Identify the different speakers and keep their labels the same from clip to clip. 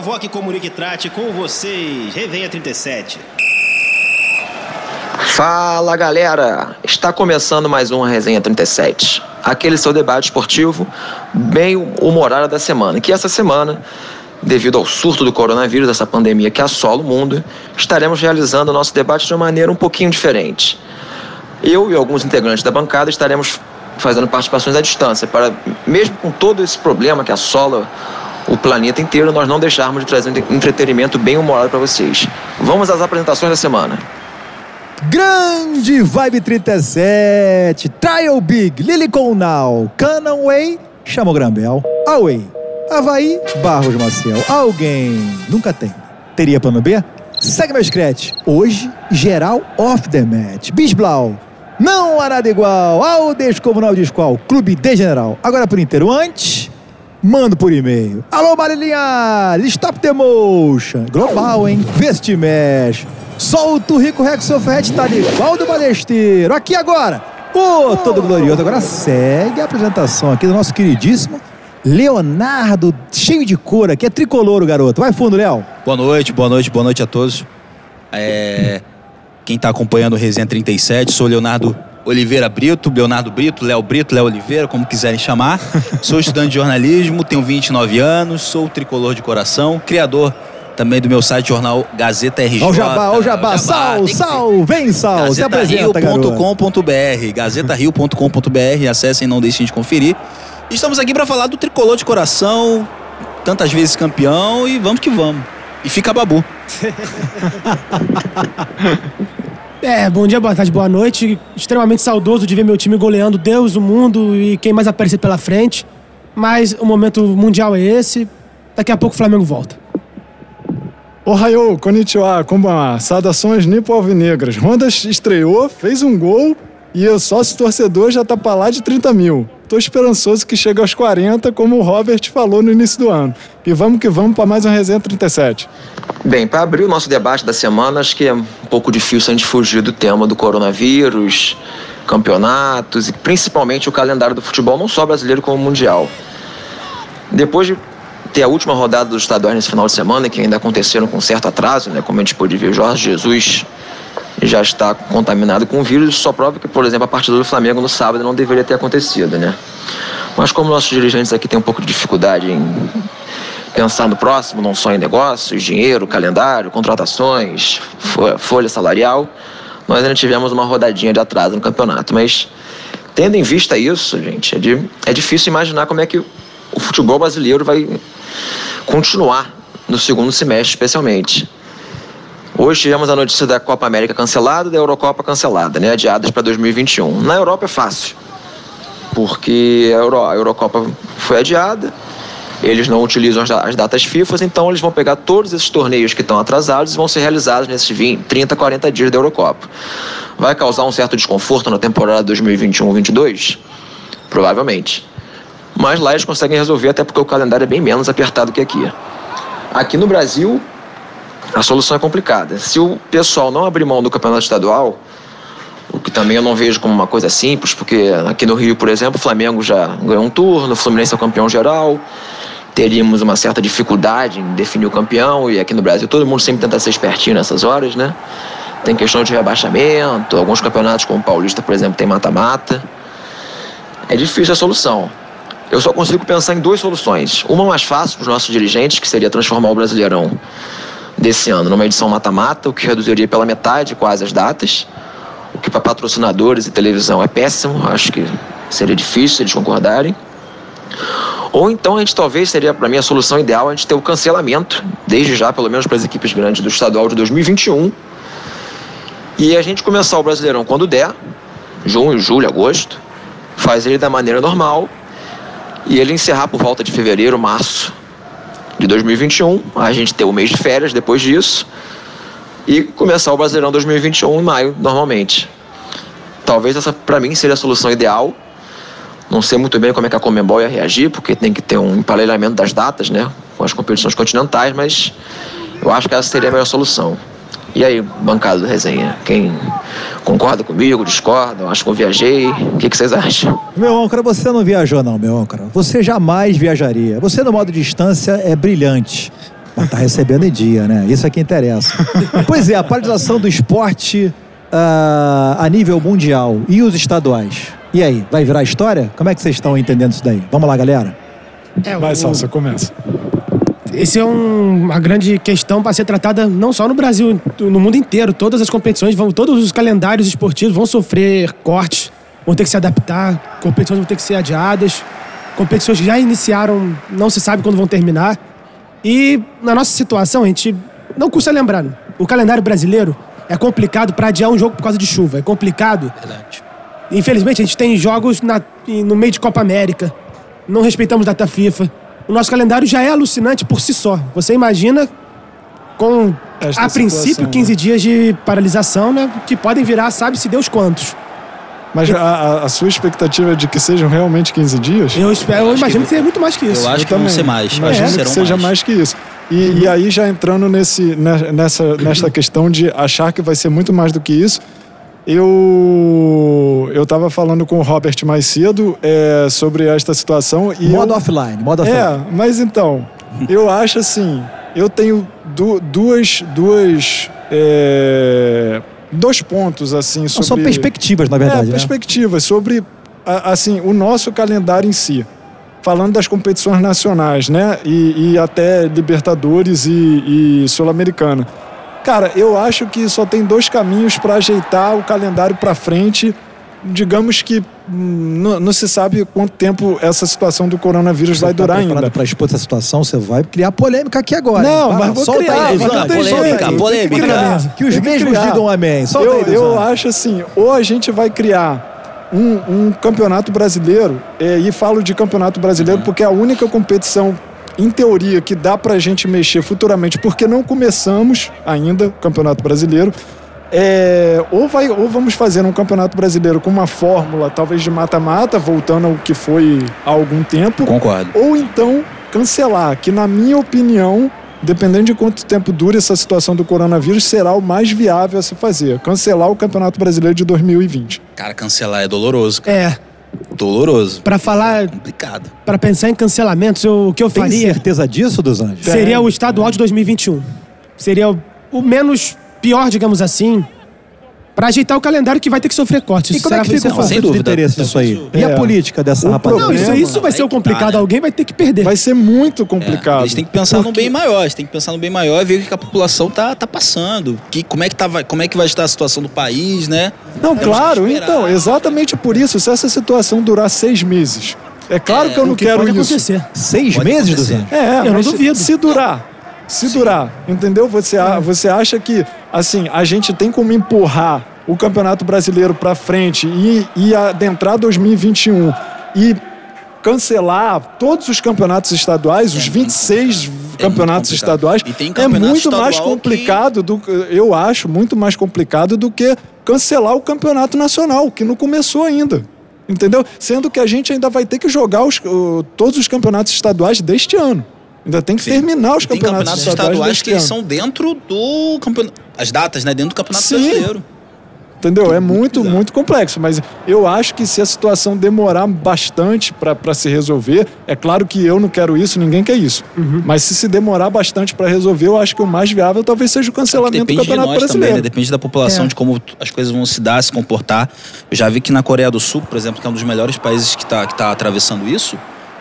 Speaker 1: Provoque, comunique e trate com vocês. Revenha 37.
Speaker 2: Fala galera! Está começando mais uma Resenha 37. Aquele seu debate esportivo bem humorado da semana. Que essa semana, devido ao surto do coronavírus, essa pandemia que assola o mundo, estaremos realizando o nosso debate de uma maneira um pouquinho diferente. Eu e alguns integrantes da bancada estaremos fazendo participações à distância, para, mesmo com todo esse problema que assola o planeta inteiro, nós não deixarmos de trazer entretenimento bem humorado para vocês. Vamos às apresentações da semana.
Speaker 3: Grande Vibe 37, Trial Big, Lilicon Now, Canon Way, chamou Grambel, Away, Havaí, Barros Maciel. Alguém nunca tem. Teria plano B? Segue meu scratch. Hoje, geral off the match. Bisblau, não há nada igual ao Descomunal de Esqual, Clube de General. Agora por inteiro. Antes, mando por e-mail. Alô, Marilinha! Stop the motion. Global, hein? Veste mexe. Solta o Rico Rex Sofret, tá igual do balesteiro. Aqui agora. Oh, todo glorioso. Agora segue a apresentação aqui do nosso queridíssimo Leonardo, cheio de cor aqui. É tricolor o garoto. Vai fundo, Léo.
Speaker 4: Boa noite, boa noite, boa noite a todos. É quem está acompanhando o Resenha 37. Sou Leonardo Oliveira Brito, Leonardo Brito, Léo Brito, Léo Oliveira, como quiserem chamar. Sou estudante de jornalismo, tenho 29 anos, sou tricolor de coração, criador também do meu site jornal Gazeta RJ.
Speaker 3: Ó o Jabá, ó o Jabá, Sal, Sal, vem Sal, se apresenta,
Speaker 4: GazetaRio.com.br, GazetaRio.com.br, acessem, não deixem de conferir. Estamos aqui para falar do tricolor de coração, tantas vezes campeão e vamos que vamos. E fica babu.
Speaker 5: É, bom dia, boa tarde, boa noite. Extremamente saudoso de ver meu time goleando Deus, o mundo e quem mais aparecer pela frente. Mas o momento mundial é esse. Daqui a pouco o Flamengo volta.
Speaker 6: Ohio, konnichiwa, konbanwa. Saudações nipo alvinegras. Rondas estreou, fez um gol e o sócio torcedor já tá pra lá de 30 mil. Tô esperançoso que chegue aos 40, como o Robert falou no início do ano. E vamos que vamos para mais uma resenha 37.
Speaker 2: Bem, para abrir o nosso debate da semana, acho que é um pouco difícil a gente fugir do tema do coronavírus, campeonatos e principalmente o calendário do futebol, não só brasileiro como mundial. Depois de ter a última rodada dos estaduais nesse final de semana, que ainda aconteceram com certo atraso, né, como a gente pôde ver, Jorge Jesus já está contaminado com o vírus, só prova que, por exemplo, a partida do Flamengo no sábado não deveria ter acontecido, né? Mas como nossos dirigentes aqui têm um pouco de dificuldade em pensar no próximo, não só em negócios, dinheiro, calendário, contratações, folha salarial, nós ainda tivemos uma rodadinha de atraso no campeonato. Mas tendo em vista isso, gente, é, de, é difícil imaginar como é que o futebol brasileiro vai continuar no segundo semestre, especialmente. Hoje tivemos a notícia da Copa América cancelada da Eurocopa cancelada, né, adiadas para 2021. Na Europa é fácil, porque a, Euro, a Eurocopa foi adiada, eles não utilizam as datas FIFA, então eles vão pegar todos esses torneios que estão atrasados e vão ser realizados nesses 20, 30, 40 dias da Eurocopa. Vai causar um certo desconforto na temporada 2021-22? Provavelmente. Mas lá eles conseguem resolver, até porque o calendário é bem menos apertado que aqui. Aqui no Brasil, a solução é complicada. Se o pessoal não abrir mão do campeonato estadual, o que também eu não vejo como uma coisa simples, porque aqui no Rio, por exemplo, o Flamengo já ganhou um turno, o Fluminense é o campeão geral, teríamos uma certa dificuldade em definir o campeão, e aqui no Brasil todo mundo sempre tenta ser espertinho nessas horas, né? Tem questão de rebaixamento, alguns campeonatos como o Paulista, por exemplo, tem mata-mata. É difícil a solução. Eu só consigo pensar em duas soluções. Uma mais fácil para os nossos dirigentes, que seria transformar o Brasileirão desse ano. Numa edição mata-mata, o que reduziria pela metade quase as datas, o que para patrocinadores e televisão é péssimo, acho que seria difícil eles concordarem. Ou então a gente talvez seria, para mim, a solução ideal a gente ter o cancelamento, desde já, pelo menos para as equipes grandes do estadual de 2021, e a gente começar o Brasileirão quando der, junho, julho, agosto, faz ele da maneira normal, e ele encerrar por volta de fevereiro, março de 2021, a gente ter o mês de férias depois disso e começar o Brasileirão 2021 em maio, normalmente. Talvez essa, para mim, seria a solução ideal. Não sei muito bem como é que a Comembol ia reagir, porque tem que ter um emparelhamento das datas, né, com as competições continentais, mas eu acho que essa seria a melhor solução. E aí, bancada do resenha, quem concorda comigo, discorda, acho que eu viajei, o que, que vocês acham?
Speaker 3: Meu âncora, você não viajou não, meu âncora. Você jamais viajaria. Você no modo distância é brilhante. Mas tá recebendo em dia, né? Isso é que interessa. pois é, a paralisação do esporte ah, a nível mundial e os estaduais. E aí, vai virar história? Como é que vocês estão entendendo isso daí? Vamos lá, galera.
Speaker 5: É,
Speaker 6: Vai,
Speaker 5: o-
Speaker 6: Salsa, começa.
Speaker 5: Esse é um- uma grande questão para ser tratada não só no Brasil, no mundo inteiro. Todas as competições, vão, todos os calendários esportivos vão sofrer cortes, vão ter que se adaptar, competições vão ter que ser adiadas, competições que já iniciaram, não se sabe quando vão terminar. E na nossa situação, a gente não custa lembrar, o calendário brasileiro é complicado para adiar um jogo por causa de chuva, é complicado.
Speaker 4: Verdade.
Speaker 5: Infelizmente, a gente tem jogos na- no meio de Copa América. Não respeitamos data FIFA. O nosso calendário já é alucinante por si só. Você imagina com,
Speaker 6: Esta
Speaker 5: a princípio,
Speaker 6: situação,
Speaker 5: 15
Speaker 6: né?
Speaker 5: dias de paralisação, né? Que podem virar, sabe-se Deus quantos.
Speaker 6: Mas a, a- a sua expectativa é de que sejam realmente 15 dias?
Speaker 5: Eu, espero, eu
Speaker 4: acho
Speaker 5: imagino
Speaker 4: que-
Speaker 5: que seja muito mais que isso.
Speaker 4: Eu acho que vão ser mais. Eu
Speaker 6: Imagino
Speaker 4: que
Speaker 6: que
Speaker 4: serão
Speaker 6: seja mais.
Speaker 4: mais.
Speaker 6: que isso. E, e aí, já entrando nesse, ne- nessa, nessa questão de achar que vai ser muito mais do que isso, eu eu estava falando com o Robert mais cedo é, sobre esta situação e
Speaker 3: Modo
Speaker 6: eu,
Speaker 3: offline, modo offline.
Speaker 6: é, mas então eu acho assim, eu tenho du- duas duas é, dois pontos assim sobre
Speaker 3: São perspectivas, na verdade,
Speaker 6: é,
Speaker 3: né?
Speaker 6: perspectivas sobre assim o nosso calendário em si. Falando das competições nacionais, né? E, e até Libertadores e, e Sul-Americana. Cara, eu acho que só tem dois caminhos para ajeitar o calendário para frente. Digamos que hum, não, não se sabe quanto tempo essa situação do coronavírus vai durar ainda.
Speaker 3: Para expor essa situação, você vai criar polêmica aqui agora.
Speaker 6: Não,
Speaker 3: hein?
Speaker 6: mas vou
Speaker 3: solta
Speaker 6: criar,
Speaker 3: aí,
Speaker 6: mas não tem
Speaker 3: solta
Speaker 6: jeito, que
Speaker 4: polêmica.
Speaker 6: criar,
Speaker 3: Que os
Speaker 6: que
Speaker 3: mesmos digam amém. Solta
Speaker 6: eu,
Speaker 3: aí,
Speaker 6: eu acho assim, ou a gente vai criar um, um campeonato brasileiro, é, e falo de campeonato brasileiro porque é a única competição, em teoria, que dá pra gente mexer futuramente, porque não começamos ainda o campeonato brasileiro. É, ou, vai, ou vamos fazer um campeonato brasileiro com uma fórmula, talvez de mata-mata, voltando ao que foi há algum tempo.
Speaker 4: Concordo.
Speaker 6: Ou então cancelar, que na minha opinião, dependendo de quanto tempo dure essa situação do coronavírus, será o mais viável a se fazer. Cancelar o Campeonato Brasileiro de 2020.
Speaker 4: Cara, cancelar é doloroso. cara.
Speaker 5: É,
Speaker 4: Doloroso.
Speaker 5: para falar,
Speaker 4: Complicado.
Speaker 5: para pensar em cancelamentos, eu- o que eu
Speaker 3: Tem
Speaker 5: faria
Speaker 3: certeza disso, dos anjos?
Speaker 5: seria o estadual de 2021. Seria o, o menos pior, digamos assim, para ajeitar o calendário que vai ter que sofrer cortes.
Speaker 3: E como é que
Speaker 5: Será-
Speaker 3: fica o conflito de
Speaker 4: dúvida.
Speaker 3: interesse disso aí? E a
Speaker 6: É.
Speaker 3: política dessa
Speaker 6: O
Speaker 3: rapaziada?
Speaker 5: Não, isso, isso vai ser o
Speaker 4: que tá,
Speaker 5: complicado.
Speaker 4: né?
Speaker 5: Alguém vai ter que perder.
Speaker 6: Vai ser muito
Speaker 4: É,
Speaker 6: complicado.
Speaker 4: eles têm que pensar no
Speaker 6: Porque-
Speaker 4: bem maior, eles têm que pensar no bem maior e ver o que a população tá, tá passando. Que, como, é que tá, vai- como é que vai estar a situação do país, né?
Speaker 6: Não,
Speaker 4: Temos
Speaker 6: claro, então, exatamente por isso. Se essa situação durar seis meses, é claro
Speaker 4: É,
Speaker 6: que eu não
Speaker 5: o que
Speaker 6: quero
Speaker 5: pode
Speaker 6: isso.
Speaker 5: acontecer.
Speaker 3: Seis
Speaker 4: Pode
Speaker 3: meses, dos
Speaker 4: acontecer.
Speaker 6: É,
Speaker 5: Eu não duvido.
Speaker 6: Se durar, se durar, entendeu? Você, a- você acha que, assim, a gente tem como empurrar o Campeonato Brasileiro para frente e, e adentrar 2021 e cancelar todos os campeonatos estaduais, os 26 campeonatos
Speaker 4: complicado.
Speaker 6: estaduais,
Speaker 4: tem
Speaker 6: é
Speaker 4: campeonato
Speaker 6: muito mais
Speaker 4: estadual
Speaker 6: complicado do que eu acho muito mais complicado do que cancelar o campeonato nacional, que não começou ainda. Entendeu? Sendo que a gente ainda vai ter que jogar os- todos os campeonatos estaduais deste ano. Ainda tem que
Speaker 4: Sim.
Speaker 6: terminar os campeonatos,
Speaker 4: campeonatos
Speaker 6: estaduais,
Speaker 4: estaduais que eles
Speaker 6: ano.
Speaker 4: são dentro do campeonato. As datas, né? Dentro do campeonato
Speaker 6: Sim.
Speaker 4: brasileiro.
Speaker 6: Entendeu? É muito, muito complexo. Mas eu acho que se a situação demorar bastante para se resolver, é claro que eu não quero isso, ninguém quer isso.
Speaker 4: Uhum.
Speaker 6: Mas se se demorar bastante para resolver, eu acho que o mais viável talvez seja o cancelamento do
Speaker 4: Depende de
Speaker 6: Campeonato
Speaker 4: nós também,
Speaker 6: Brasileiro.
Speaker 4: né? Depende da população,
Speaker 5: É.
Speaker 4: de como as coisas vão se dar, se comportar. Eu já vi que na Coreia do Sul, por exemplo, que é um dos melhores países que está que tá atravessando isso,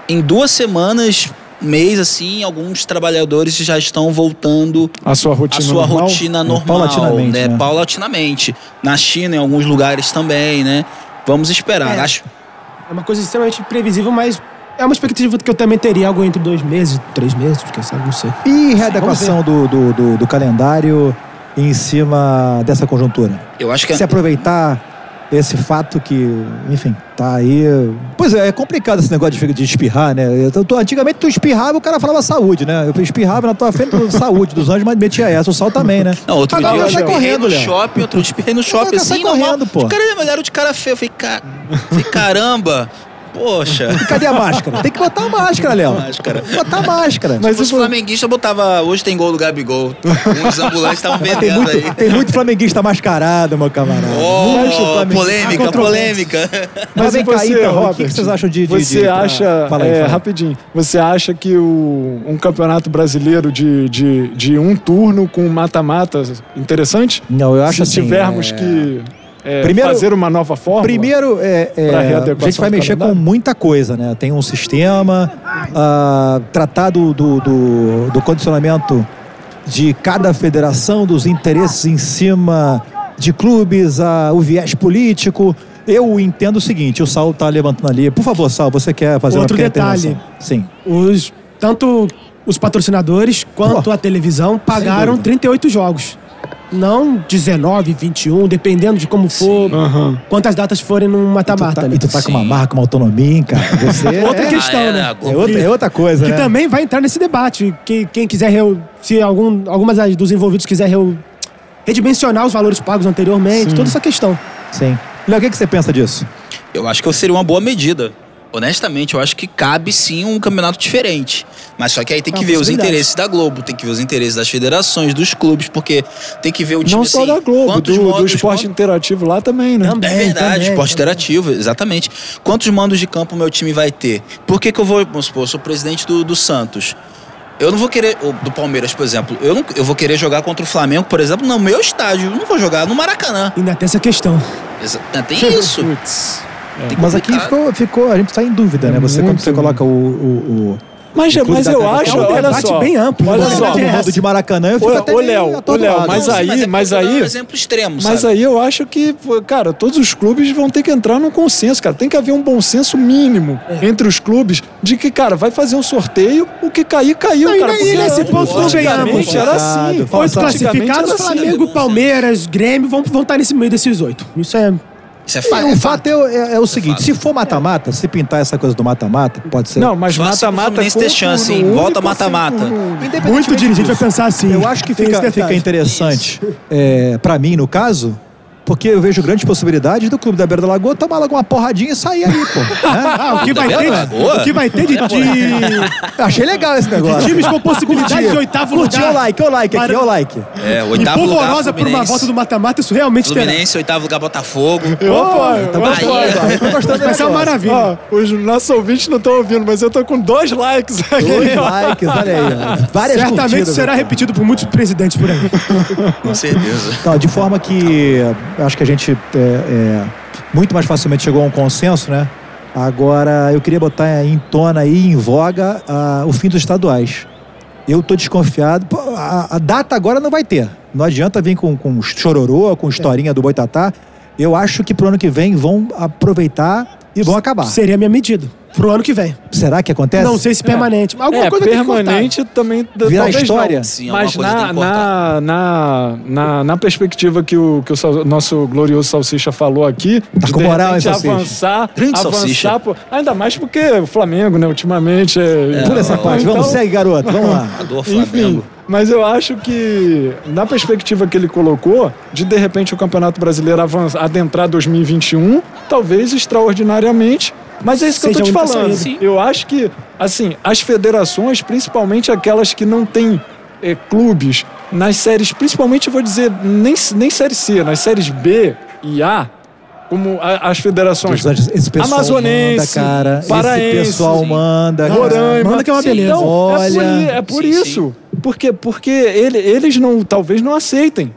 Speaker 4: em duas semanas, mês, assim, alguns trabalhadores já estão voltando
Speaker 6: A sua
Speaker 4: a
Speaker 6: rotina
Speaker 4: sua
Speaker 6: normal.
Speaker 4: rotina normal,
Speaker 3: paulatinamente,
Speaker 4: né?
Speaker 3: né?
Speaker 4: Paulatinamente. Na China, em alguns lugares também, né? Vamos esperar.
Speaker 5: É.
Speaker 4: Acho,
Speaker 5: É uma coisa extremamente imprevisível, mas é uma expectativa que eu também teria algo entre dois meses, três meses, quem sabe, não sei.
Speaker 3: E readequação do, do, do, do calendário em cima dessa conjuntura?
Speaker 4: eu acho que
Speaker 3: Se aproveitar esse fato que, enfim, tá aí. Pois é, é complicado esse negócio de, de espirrar, né? Eu antigamente tu espirrava o cara falava saúde, né? Eu espirrava na tua frente saúde dos anjos, mas metia essa, o sol também, né?
Speaker 4: Não, outro
Speaker 3: Agora
Speaker 4: dia eu
Speaker 3: sai correndo,
Speaker 4: no
Speaker 3: Léo.
Speaker 4: shopping, outro dia espirrei no shopping,
Speaker 3: sai
Speaker 4: assim, normal.
Speaker 3: correndo, pô.
Speaker 4: Os caras me olharam de cara feia. Eu falei, ca... falei, caramba. Poxa.
Speaker 3: E cadê a máscara? Tem que botar a máscara, Léo.
Speaker 4: Máscara.
Speaker 3: Botar a máscara.
Speaker 6: Mas
Speaker 4: Se fosse
Speaker 6: e vo-
Speaker 4: flamenguista, eu botava. Hoje tem gol do Gabigol. Uns ambulantes estavam
Speaker 3: Tem
Speaker 4: vendendo
Speaker 3: muito,
Speaker 4: aí.
Speaker 3: tem muito flamenguista mascarado, meu camarada.
Speaker 4: Oh,
Speaker 3: Muito flamenguista.
Speaker 4: polêmica, polêmica.
Speaker 3: Mas
Speaker 6: Mas
Speaker 3: vem cá,
Speaker 6: você,
Speaker 3: então,
Speaker 6: Robert,
Speaker 3: o que, que vocês acham de... de
Speaker 6: Você
Speaker 3: de-
Speaker 6: acha,
Speaker 3: Fala aí,
Speaker 6: é, rapidinho, você acha que o, um campeonato brasileiro de, de, de um turno com mata-mata interessante?
Speaker 3: Não, eu acho
Speaker 6: Se
Speaker 3: assim...
Speaker 6: tivermos
Speaker 3: é,
Speaker 6: que é,
Speaker 3: Primeiro-
Speaker 6: fazer uma nova forma.
Speaker 3: Primeiro, é, é, a gente vai mexer com muita coisa, né? Tem um sistema, ah, tratar do, do, do- do condicionamento de cada federação, dos interesses em cima de clubes, ah, o viés político. Eu entendo o seguinte, o Saulo tá levantando ali. Por favor, Saulo, você quer fazer
Speaker 5: Outro
Speaker 3: uma
Speaker 5: detalhe.
Speaker 3: intervenção? Sim.
Speaker 5: Os, tanto os patrocinadores quanto
Speaker 3: Pô,
Speaker 5: a televisão pagaram
Speaker 3: dúvida.
Speaker 5: 38 jogos. Não 19, 21, dependendo de como for,
Speaker 6: Aham.
Speaker 5: quantas datas forem num
Speaker 3: Tu
Speaker 5: mata-mata.
Speaker 3: tá,
Speaker 5: né?
Speaker 3: e tu tá com uma
Speaker 4: Sim.
Speaker 3: marca, uma autonomia, hein, cara. Você
Speaker 5: Outra
Speaker 3: é,
Speaker 5: questão,
Speaker 4: Ah, é,
Speaker 5: né?
Speaker 3: é outra, é outra coisa,
Speaker 5: Que
Speaker 3: né?
Speaker 5: também vai entrar nesse debate. Que, quem quiser, reu- se algum, algumas das- dos envolvidos quiser reu- redimensionar os valores pagos anteriormente, toda essa questão.
Speaker 3: Sim. Léo, o que, que você pensa disso?
Speaker 4: Eu acho que seria uma boa medida. Honestamente, eu acho que cabe sim um campeonato diferente. Mas só que aí tem que
Speaker 5: Uma
Speaker 4: ver os interesses da Globo, tem que ver os interesses das federações, dos clubes, porque tem que ver o time
Speaker 6: Não só
Speaker 4: assim,
Speaker 6: da Globo, do, do
Speaker 4: modos-
Speaker 6: esporte interativo lá também, né?
Speaker 5: Também.
Speaker 4: É verdade,
Speaker 5: também,
Speaker 4: esporte
Speaker 5: também.
Speaker 4: interativo, exatamente. Quantos mandos de campo meu time vai ter? Por que, que eu vou, vamos supor, eu sou presidente do, do Santos. Eu não vou querer, do Palmeiras, por exemplo, eu, não, eu vou querer jogar contra o Flamengo, por exemplo, no meu estádio. Eu não vou jogar no Maracanã.
Speaker 5: Ainda tem essa questão.
Speaker 4: Exa- Tem isso.
Speaker 6: Putz.
Speaker 4: Tem
Speaker 3: Mas aqui ficou, ficou, a gente está em dúvida,
Speaker 6: É
Speaker 3: né? Você, quando você coloca o, o, o,
Speaker 6: Mas,
Speaker 3: O
Speaker 6: mas eu acho,
Speaker 3: é um
Speaker 6: olha
Speaker 5: debate
Speaker 6: só.
Speaker 5: bem amplo,
Speaker 6: Olha
Speaker 5: né?
Speaker 6: só.
Speaker 5: É
Speaker 3: no
Speaker 5: essa.
Speaker 3: de Maracanã, eu
Speaker 6: Ô,
Speaker 3: fico até
Speaker 6: ô,
Speaker 3: meio
Speaker 6: Léo,
Speaker 3: atordoado.
Speaker 6: Léo, mas
Speaker 4: Sim,
Speaker 6: aí-
Speaker 4: é
Speaker 6: mas
Speaker 4: eu dou
Speaker 6: aí-
Speaker 4: um exemplo extremo,
Speaker 6: Mas
Speaker 4: sabe?
Speaker 6: aí eu acho que, cara, todos os clubes vão ter que entrar num consenso, cara. Tem que haver um bom senso mínimo
Speaker 5: É.
Speaker 6: entre os clubes de que, cara, vai fazer um sorteio, o que cair, caiu,
Speaker 5: Não, e
Speaker 6: cara. porque
Speaker 5: nesse ponto,
Speaker 6: antigamente
Speaker 5: convenhamos.
Speaker 6: era assim.
Speaker 3: Fala,
Speaker 5: Oito
Speaker 3: Saulo.
Speaker 6: Antigamente
Speaker 5: classificados,
Speaker 6: era assim.
Speaker 5: Flamengo, Palmeiras, Grêmio vão, vão estar nesse meio desses oito. Isso é.
Speaker 4: Isso é fato.
Speaker 3: o fato é, é- é o seguinte, se for mata-mata, se pintar essa coisa do mata-mata, pode ser.
Speaker 6: Não, mas
Speaker 4: assim
Speaker 6: mata-mata com
Speaker 4: ter chance, hein? Volta
Speaker 6: assim,
Speaker 4: mata-mata.
Speaker 5: Muito dirigente vai pensar assim.
Speaker 3: Eu acho que
Speaker 5: Tem
Speaker 3: fica, fica interessante, é, para mim, no caso, porque eu vejo grandes possibilidades do Clube da Beira da Lagoa tomar logo uma porradinha e sair ali, pô. né?
Speaker 5: Ah, o que vai
Speaker 4: Tá
Speaker 5: ter, o que vai ter de, de
Speaker 3: Eu achei legal esse negócio.
Speaker 5: times com possibilidade de oitavo
Speaker 3: Curti,
Speaker 5: lugar.
Speaker 3: o like, o like aqui, o like.
Speaker 4: É, oitavo lugar,
Speaker 5: polvorosa por uma volta do mata-mata, isso realmente terá.
Speaker 4: Fluminense, oitavo lugar, Botafogo.
Speaker 6: Apoio,
Speaker 3: Tá gostando,
Speaker 5: Vai ser uma maravilha.
Speaker 6: Ó, os nossos ouvintes não estão ouvindo, mas eu tô com dois likes aqui.
Speaker 3: Dois likes, olha aí. ó. Várias
Speaker 5: Certamente será repetido por muitos presidentes por aí.
Speaker 4: Com certeza.
Speaker 3: Então, de forma que eu acho que a gente é, é, muito mais facilmente chegou a um consenso, né? Agora, eu queria botar em tona aí, em voga, ah, o fim dos estaduais. Eu tô desconfiado. Pô, a, a data agora não vai ter. Não adianta vir com, com chororô, com historinha do Boitatá. Eu acho que pro ano que vem vão aproveitar e vão acabar.
Speaker 5: Seria a minha medida. Pro ano que vem.
Speaker 3: Será que acontece?
Speaker 5: Não sei se permanente. mas Alguma
Speaker 6: É,
Speaker 5: coisa tem que cortar.
Speaker 6: permanente também
Speaker 3: Virar história?
Speaker 6: não.
Speaker 4: Sim,
Speaker 6: Mas na, na, na, na, na perspectiva que o, que o nosso glorioso Salsicha falou aqui,
Speaker 3: Tá
Speaker 6: de
Speaker 3: com
Speaker 6: de
Speaker 3: moral,
Speaker 6: repente avançar,
Speaker 4: Grande
Speaker 6: avançar
Speaker 4: Salsicha.
Speaker 6: pô, ainda mais porque o Flamengo, né, ultimamente é,
Speaker 3: Pula essa
Speaker 4: É,
Speaker 3: parte.
Speaker 6: então-
Speaker 3: Vamos, segue, garoto. Vamos lá.
Speaker 4: Adoro
Speaker 6: enfim,
Speaker 4: Flamengo.
Speaker 6: mas eu acho que, na perspectiva que ele colocou, de de repente o Campeonato Brasileiro avançar, adentrar 2021, talvez extraordinariamente. Mas é isso que eu tô te falando.
Speaker 5: saída.
Speaker 6: Eu acho que, assim, as federações, principalmente aquelas que não têm eh, clubes, nas séries, principalmente eu vou dizer, nem, nem série C, nas séries B e A, como a- as federações.
Speaker 3: Esse pessoal
Speaker 6: Amazonense,
Speaker 3: manda, cara.
Speaker 6: paraense,
Speaker 3: Esse pessoal manda. cara.
Speaker 6: Roraima.
Speaker 5: Manda que é uma
Speaker 6: Sim,
Speaker 5: beleza.
Speaker 6: Então,
Speaker 3: Olha.
Speaker 6: é por, é por
Speaker 4: Sim,
Speaker 6: isso. Porque, porque ele- eles não, talvez não aceitem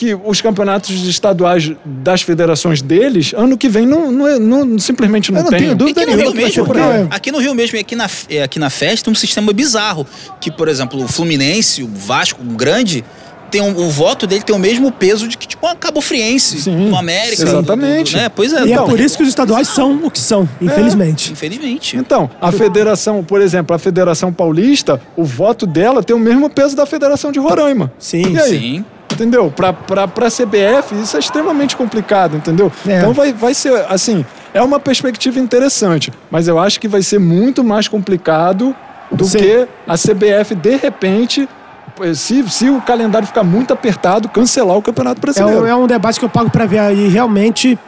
Speaker 6: que os campeonatos estaduais das federações deles, ano que vem, não, não, é- não- simplesmente não,
Speaker 3: Eu não
Speaker 6: tem.
Speaker 3: tenho dúvida
Speaker 4: Aqui no
Speaker 3: nenhuma
Speaker 4: Rio mesmo,
Speaker 3: por aí.
Speaker 4: aqui no Rio mesmo e aqui na, é, aqui na festa tem um sistema bizarro. Que, por exemplo, o Fluminense, o Vasco, o grande, tem um- o voto dele tem o mesmo peso de que, tipo, a Cabo Friense,
Speaker 6: Sim,
Speaker 4: América.
Speaker 6: exatamente.
Speaker 4: do- do- né? Pois é,
Speaker 5: E
Speaker 4: então,
Speaker 5: é por isso que os estaduais são o que são, infelizmente.
Speaker 4: infelizmente.
Speaker 6: Então, a federação, por exemplo, a Federação Paulista, o voto dela tem o mesmo peso da Federação de Roraima.
Speaker 5: Sim.
Speaker 6: E aí?
Speaker 4: Sim.
Speaker 6: Entendeu? Pra, pra CBF, isso é extremamente complicado, entendeu?
Speaker 5: É.
Speaker 6: Então vai, vai ser, assim, é uma perspectiva interessante, mas eu acho que vai ser muito mais complicado do
Speaker 5: Sim.
Speaker 6: que a CBF, de repente, se, se o calendário ficar muito apertado, cancelar o Campeonato
Speaker 5: É
Speaker 6: Brasileiro.
Speaker 5: um, é um debate que eu pago pra ver aí realmente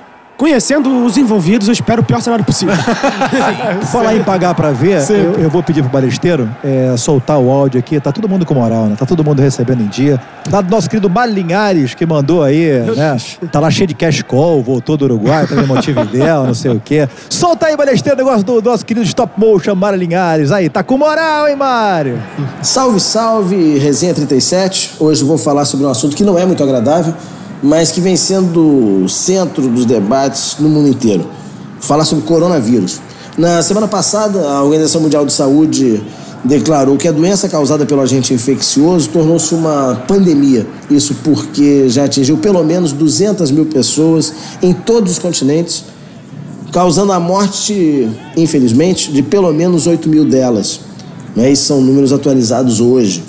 Speaker 5: conhecendo os envolvidos, eu espero o pior cenário possível.
Speaker 3: Falar em pagar pra ver, eu, eu vou pedir pro balesteiro é, soltar o áudio aqui. Tá todo mundo com moral, né? Tá todo mundo recebendo em dia. Lá do nosso querido Mário Linhares, que mandou aí, né? Tá lá cheio de cash call, voltou do Uruguai, tá em Montevidéu, não sei o quê. Solta aí, balesteiro, o negócio do, do nosso querido stop motion, Mário Linhares. Aí, tá com moral, hein, Mário?
Speaker 7: Salve, salve, Resenha 37. Hoje eu vou falar sobre um assunto que não é muito agradável, mas que vem sendo o centro dos debates no mundo inteiro. Falar sobre coronavírus. Na semana passada, a Organização Mundial de Saúde declarou que a doença causada pelo agente infeccioso tornou-se uma pandemia. Isso porque já atingiu pelo menos 200 mil pessoas em todos os continentes, causando a morte, infelizmente, de pelo menos 8 mil delas. Né? Esses são números atualizados hoje.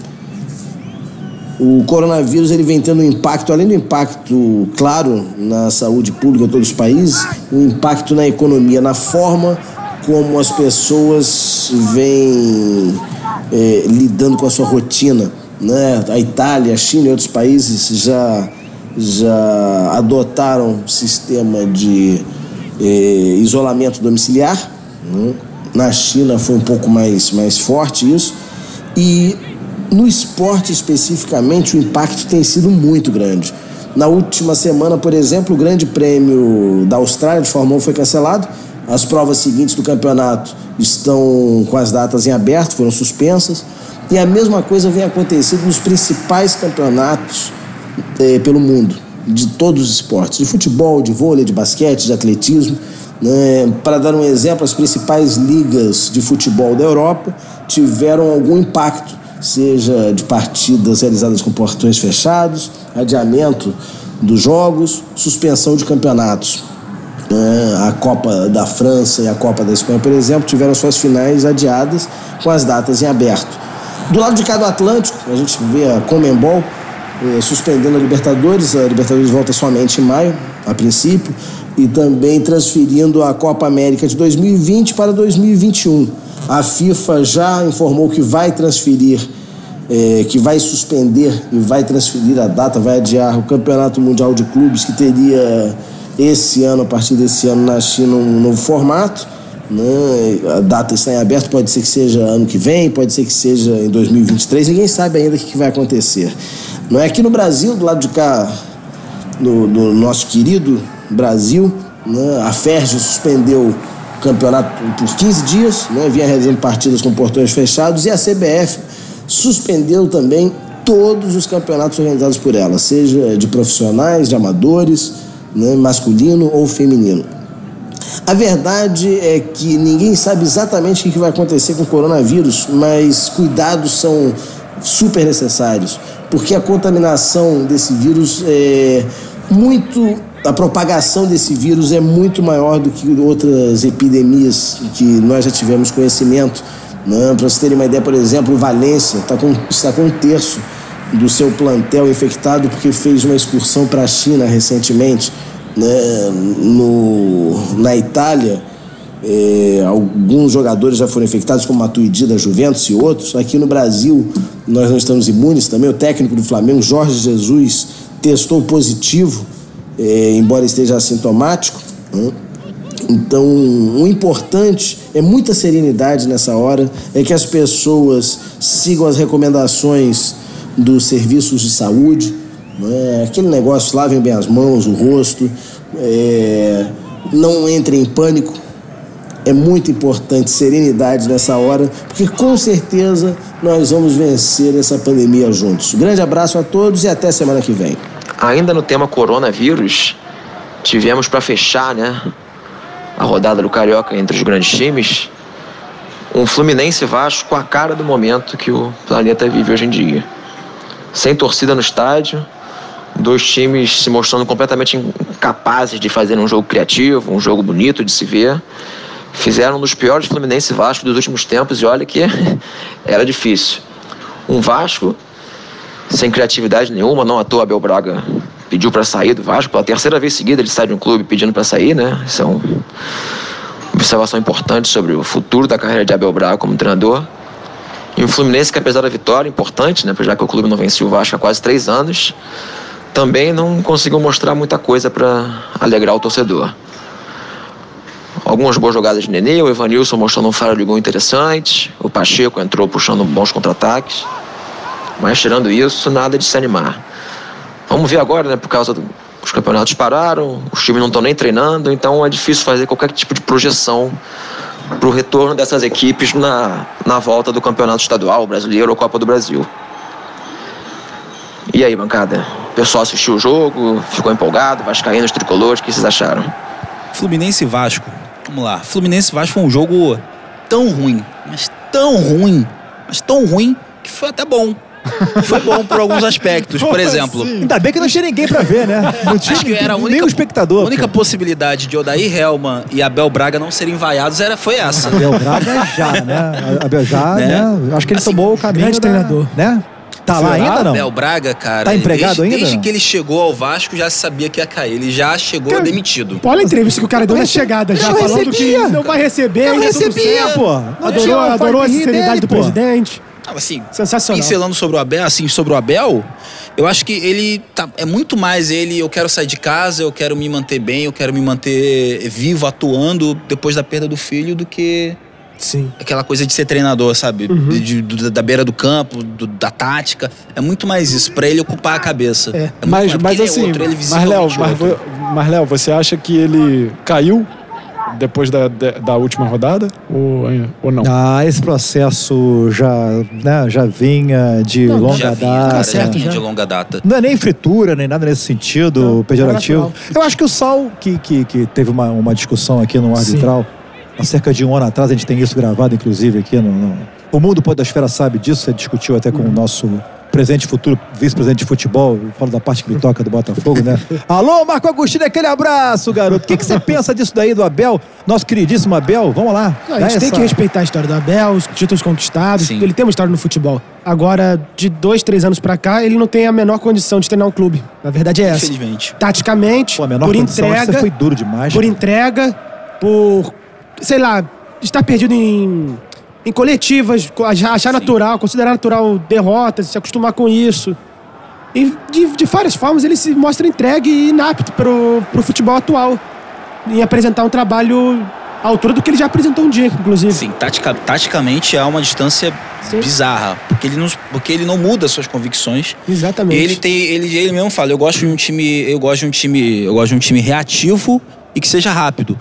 Speaker 7: O coronavírus ele vem tendo um impacto, além do impacto claro na saúde pública em todos os países, um impacto na economia, na forma como as pessoas vêm é, lidando com a sua rotina. Né? A Itália, a China e outros países já, já adotaram sistema de é, isolamento domiciliar. Né? Na China foi um pouco mais, mais forte isso. E no esporte especificamente, o impacto tem sido muito grande. Na última semana, por exemplo, o Grande Prêmio da Austrália de Fórmula 1 foi cancelado. As provas seguintes do campeonato estão com as datas em aberto, foram suspensas. E a mesma coisa vem acontecendo nos principais campeonatos eh, pelo mundo, de todos os esportes: de futebol, de vôlei, de basquete, de atletismo. Né? Para dar um exemplo, as principais ligas de futebol da Europa tiveram algum impacto seja de partidas realizadas com portões fechados, adiamento dos jogos, suspensão de campeonatos. É, a Copa da França e a Copa da Espanha, por exemplo, tiveram suas finais adiadas com as datas em aberto. Do lado de cá do Atlântico, a gente vê a Comembol eh, suspendendo a Libertadores, a Libertadores volta somente em maio, a princípio, e também transferindo a Copa América de 2020 para 2021. A FIFA já informou que vai transferir, é, que vai suspender e vai transferir a data, vai adiar o Campeonato Mundial de Clubes, que teria esse ano, a partir desse ano, na China, um novo formato. Né? A data está em aberto, pode ser que seja ano que vem, pode ser que seja em 2023, ninguém sabe ainda o que vai acontecer. Não é aqui no Brasil, do lado de cá, no, no nosso querido Brasil, né? a FERJ suspendeu campeonato por 15 dias, né? vinha realizando partidas com portões fechados, e a CBF suspendeu também todos os campeonatos organizados por ela, seja de profissionais, de amadores, né? masculino ou feminino. A verdade é que ninguém sabe exatamente o que vai acontecer com o coronavírus, mas cuidados são super necessários, porque a contaminação desse vírus é muito a propagação desse vírus é muito maior do que outras epidemias que nós já tivemos conhecimento. Né? Para você terem uma ideia, por exemplo, Valência tá com, está com um terço do seu plantel infectado porque fez uma excursão para a China recentemente. Né? No, na Itália, é, alguns jogadores já foram infectados, como Matuidi da Juventus e outros. Aqui no Brasil, nós não estamos imunes também. O técnico do Flamengo, Jorge Jesus, testou positivo é, embora esteja assintomático. Né? Então, o importante é muita serenidade nessa hora, é que as pessoas sigam as recomendações dos serviços de saúde, né? aquele negócio, lavem bem as mãos, o rosto, é, não entrem em pânico. É muito importante serenidade nessa hora, porque com certeza nós vamos vencer essa pandemia juntos. grande abraço a todos e até semana que vem.
Speaker 2: Ainda no tema coronavírus, tivemos para fechar, né, a rodada do Carioca entre os grandes times, um Fluminense Vasco com a cara do momento que o planeta vive hoje em dia. Sem torcida no estádio, dois times se mostrando completamente incapazes de fazer um jogo criativo, um jogo bonito de se ver. Fizeram um dos piores Fluminense Vasco dos últimos tempos e olha que era difícil. Um Vasco sem criatividade nenhuma, não à toa Abel Braga pediu para sair do Vasco, pela terceira vez seguida ele sai de um clube pedindo para sair, né? Isso é uma observação importante sobre o futuro da carreira de Abel Braga como treinador. E o Fluminense, que apesar da vitória, importante, né? Já que o clube não venceu o Vasco há quase três anos, também não conseguiu mostrar muita coisa para alegrar o torcedor. algumas boas jogadas de Nenê, o Evanilson mostrando um faro de gol interessante, o Pacheco entrou puxando bons contra-ataques. Mas tirando isso, nada de se animar. Vamos ver agora, né? Por causa dos do, campeonatos pararam, os times não estão nem treinando, então é difícil fazer qualquer tipo de projeção para o retorno dessas equipes na, na volta do campeonato estadual, brasileiro ou Copa do Brasil. E aí, bancada? O pessoal assistiu o jogo, ficou empolgado, vascaínos, tricolores, o que vocês acharam?
Speaker 4: Fluminense e Vasco. Vamos lá. Fluminense e Vasco foi um jogo tão ruim, mas tão ruim, mas tão ruim que foi até bom. Foi bom por alguns aspectos, por exemplo.
Speaker 3: Ainda bem que não tinha ninguém pra ver, né? Não tinha
Speaker 4: Acho que era a
Speaker 3: nem
Speaker 4: única,
Speaker 3: o espectador.
Speaker 4: a única
Speaker 3: pô.
Speaker 4: possibilidade de Odair Helman e Abel Braga não serem vaiados era, foi essa.
Speaker 3: Abel Braga já, né? Abel já,
Speaker 4: Né?
Speaker 3: né? Acho que ele
Speaker 4: Assim,
Speaker 3: tomou o caminho
Speaker 5: grande
Speaker 3: da-
Speaker 5: treinador.
Speaker 3: Né? Tá lá ainda não?
Speaker 4: Abel Braga, cara.
Speaker 3: Tá empregado
Speaker 4: desde,
Speaker 3: ainda?
Speaker 4: Desde que ele chegou ao Vasco, já se sabia que ia cair. Ele já chegou
Speaker 5: Cara,
Speaker 4: demitido.
Speaker 5: Olha a entrevista que o cara deu na chegada já, falando
Speaker 3: recebia.
Speaker 5: que não vai receber,
Speaker 3: Não
Speaker 5: tudo
Speaker 3: recebia, pô. Não
Speaker 5: Adorou, adorou a sinceridade
Speaker 3: dele,
Speaker 5: do
Speaker 3: pô.
Speaker 5: presidente.
Speaker 4: Assim,
Speaker 5: Sensacional.
Speaker 4: pincelando sobre o Abel, assim, sobre o Abel, eu acho que ele tá, é muito mais ele, eu quero sair de casa, eu quero me manter bem, eu quero me manter vivo, atuando depois da perda do filho, do que
Speaker 5: Sim.
Speaker 4: aquela coisa de ser treinador, sabe? De- de- do- da beira do campo, do- da tática. É muito mais isso, pra ele ocupar a cabeça.
Speaker 5: É.
Speaker 4: muito
Speaker 6: Mas,
Speaker 4: mais,
Speaker 6: mas
Speaker 4: é
Speaker 6: assim,
Speaker 4: outro, ele
Speaker 6: mas Léo, mas,
Speaker 4: outro.
Speaker 6: mas Léo, você acha que ele caiu depois da, da, da última rodada? Ou, ou não?
Speaker 3: Ah, esse processo já, né, já vinha de
Speaker 5: Não,
Speaker 3: longa
Speaker 4: já vinha,
Speaker 3: data.
Speaker 4: cara, já vinha de longa data.
Speaker 3: Não é nem fritura, nem nada nesse sentido
Speaker 5: Não,
Speaker 3: pejorativo.
Speaker 5: é natural.
Speaker 3: Eu acho que o Sal, que, que, que teve uma, uma discussão aqui no arbitral, há cerca de um ano atrás, a gente tem isso gravado, inclusive, aqui no. no- O mundo Podosfera sabe disso, você discutiu até com o nosso presente e futuro vice-presidente de futebol, eu falo da parte que me toca do Botafogo, né? Alô, Marco Agostinho, aquele abraço, garoto. O que, que você pensa disso daí do Abel? Nosso queridíssimo Abel, vamos lá.
Speaker 5: Não, a gente tem
Speaker 3: essa-
Speaker 5: que respeitar a história do Abel, os títulos conquistados.
Speaker 4: Sim.
Speaker 5: Ele tem uma história no futebol. Agora, de dois, três anos pra cá, ele não tem a menor condição de treinar um clube. A verdade é essa.
Speaker 4: Infelizmente.
Speaker 5: Taticamente,
Speaker 3: Pô, a menor
Speaker 5: por
Speaker 3: condição,
Speaker 5: entrega,
Speaker 3: você foi duro demais.
Speaker 5: por
Speaker 3: cara.
Speaker 5: entrega, por, sei lá, estar perdido em, em coletivas, co- achar natural, considerar natural derrotas, se acostumar com isso. E de, de várias formas ele se mostra entregue e inapto pro, pro futebol atual. Em apresentar um trabalho à altura do que ele já apresentou um dia, inclusive.
Speaker 4: Sim, tatica, taticamente é uma distância
Speaker 5: Sim.
Speaker 4: bizarra. Porque ele, não, porque ele não muda suas convicções.
Speaker 5: Exatamente.
Speaker 4: Ele tem. Ele, ele mesmo fala, eu gosto de um time. Eu gosto de um time. Eu gosto de um time reativo e que seja rápido.